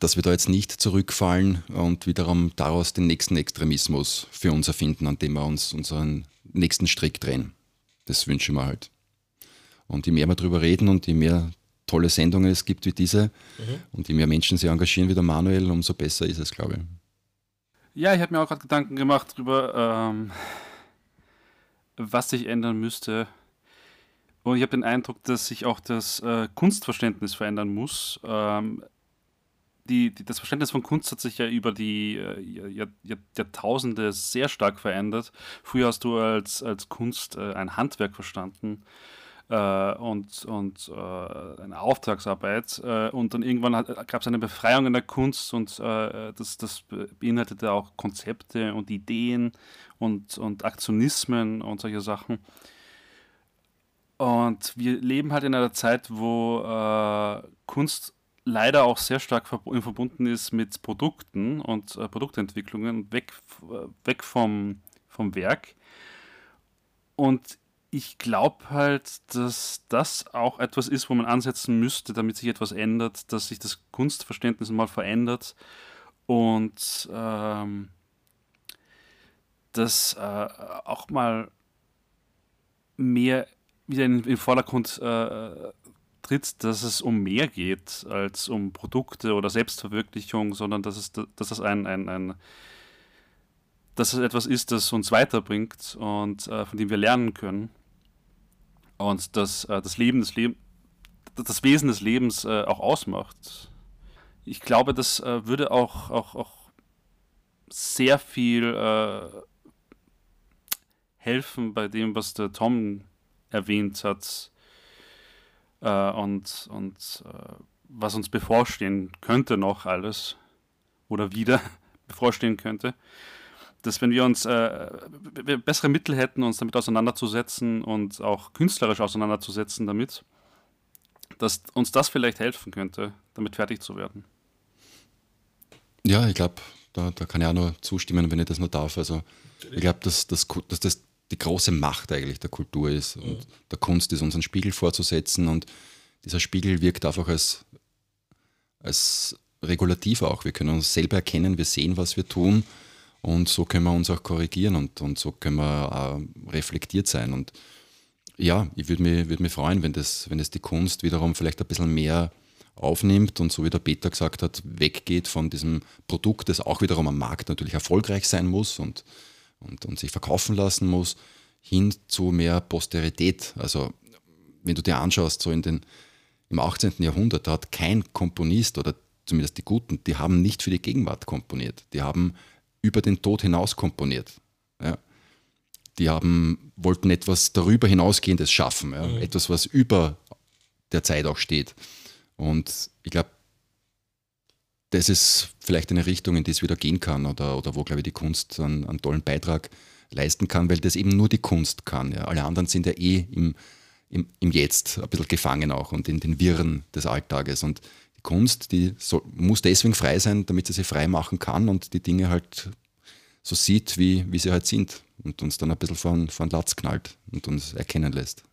dass wir da jetzt nicht zurückfallen und wiederum daraus den nächsten Extremismus für uns erfinden, an dem wir uns unseren nächsten Strick drehen. Das wünsche ich mir halt. Und je mehr wir darüber reden und je mehr tolle Sendungen es gibt wie diese mhm. und je mehr Menschen sich engagieren wie der Manuel, umso besser ist es, glaube ich. Ja, ich habe mir auch gerade Gedanken gemacht darüber, ähm, was sich ändern müsste. Und ich habe den Eindruck, dass sich auch das äh, Kunstverständnis verändern muss. Ähm, die, die, das Verständnis von Kunst hat sich ja über die äh, Jahr, Jahr, Jahrtausende sehr stark verändert. Früher hast du als, als Kunst äh, ein Handwerk verstanden äh, und, und äh, eine Auftragsarbeit. Äh, und dann irgendwann gab es eine Befreiung in der Kunst und das, das beinhaltete auch Konzepte und Ideen und, und Aktionismen und solche Sachen. Und wir leben halt in einer Zeit, wo Kunst leider auch sehr stark verbunden ist mit Produkten und äh, Produktentwicklungen, weg, äh, weg vom, vom Werk. Und ich glaube halt, dass das auch etwas ist, wo man ansetzen müsste, damit sich etwas ändert, dass sich das Kunstverständnis mal verändert und ähm, dass äh, auch mal mehr wieder in, in den Vordergrund äh, tritt, dass es um mehr geht als um Produkte oder Selbstverwirklichung, sondern dass es, dass es ein, ein, ein dass es etwas ist, das uns weiterbringt und äh, von dem wir lernen können. Und das, äh, das Leben des Lebens, das Wesen des Lebens äh, auch ausmacht. Ich glaube, das äh, würde auch, auch, auch sehr viel äh, helfen bei dem, was der Tom erwähnt hat, äh, und, und äh, was uns bevorstehen könnte noch alles oder wieder bevorstehen könnte, dass wenn wir uns äh, bessere Mittel hätten, uns damit auseinanderzusetzen und auch künstlerisch auseinanderzusetzen damit, dass uns das vielleicht helfen könnte, damit fertig zu werden. Ja, ich glaube, da, da kann ich auch nur zustimmen, wenn ich das nur darf. Also ich glaube, dass, dass, dass das die große Macht eigentlich der Kultur ist und mhm. der Kunst ist, unseren Spiegel vorzusetzen und dieser Spiegel wirkt einfach als, als Regulativ auch. Wir können uns selber erkennen, wir sehen, was wir tun und so können wir uns auch korrigieren und, und so können wir auch reflektiert sein. Und ja, ich würde mich, würd mich freuen, wenn das, wenn das die Kunst wiederum vielleicht ein bisschen mehr aufnimmt und so wie der Peter gesagt hat, weggeht von diesem Produkt, das auch wiederum am Markt natürlich erfolgreich sein muss und und, und sich verkaufen lassen muss, hin zu mehr Posterität. Also wenn du dir anschaust, so in den, im 18. Jahrhundert, da hat kein Komponist oder zumindest die Guten, die haben nicht für die Gegenwart komponiert. Die haben über den Tod hinaus komponiert. Ja. die haben, wollten etwas darüber hinausgehendes schaffen, ja? mhm. etwas, was über der Zeit auch steht. Und ich glaube, das ist vielleicht eine Richtung, in die es wieder gehen kann oder, oder wo, glaube ich, die Kunst einen, einen tollen Beitrag leisten kann, weil das eben nur die Kunst kann. Ja. Alle anderen sind ja eh im, im, im Jetzt ein bisschen gefangen auch und in den Wirren des Alltages. Und die Kunst, die soll, muss deswegen frei sein, damit sie sich frei machen kann und die Dinge halt so sieht, wie, wie sie halt sind und uns dann ein bisschen von, von Latz knallt und uns erkennen lässt.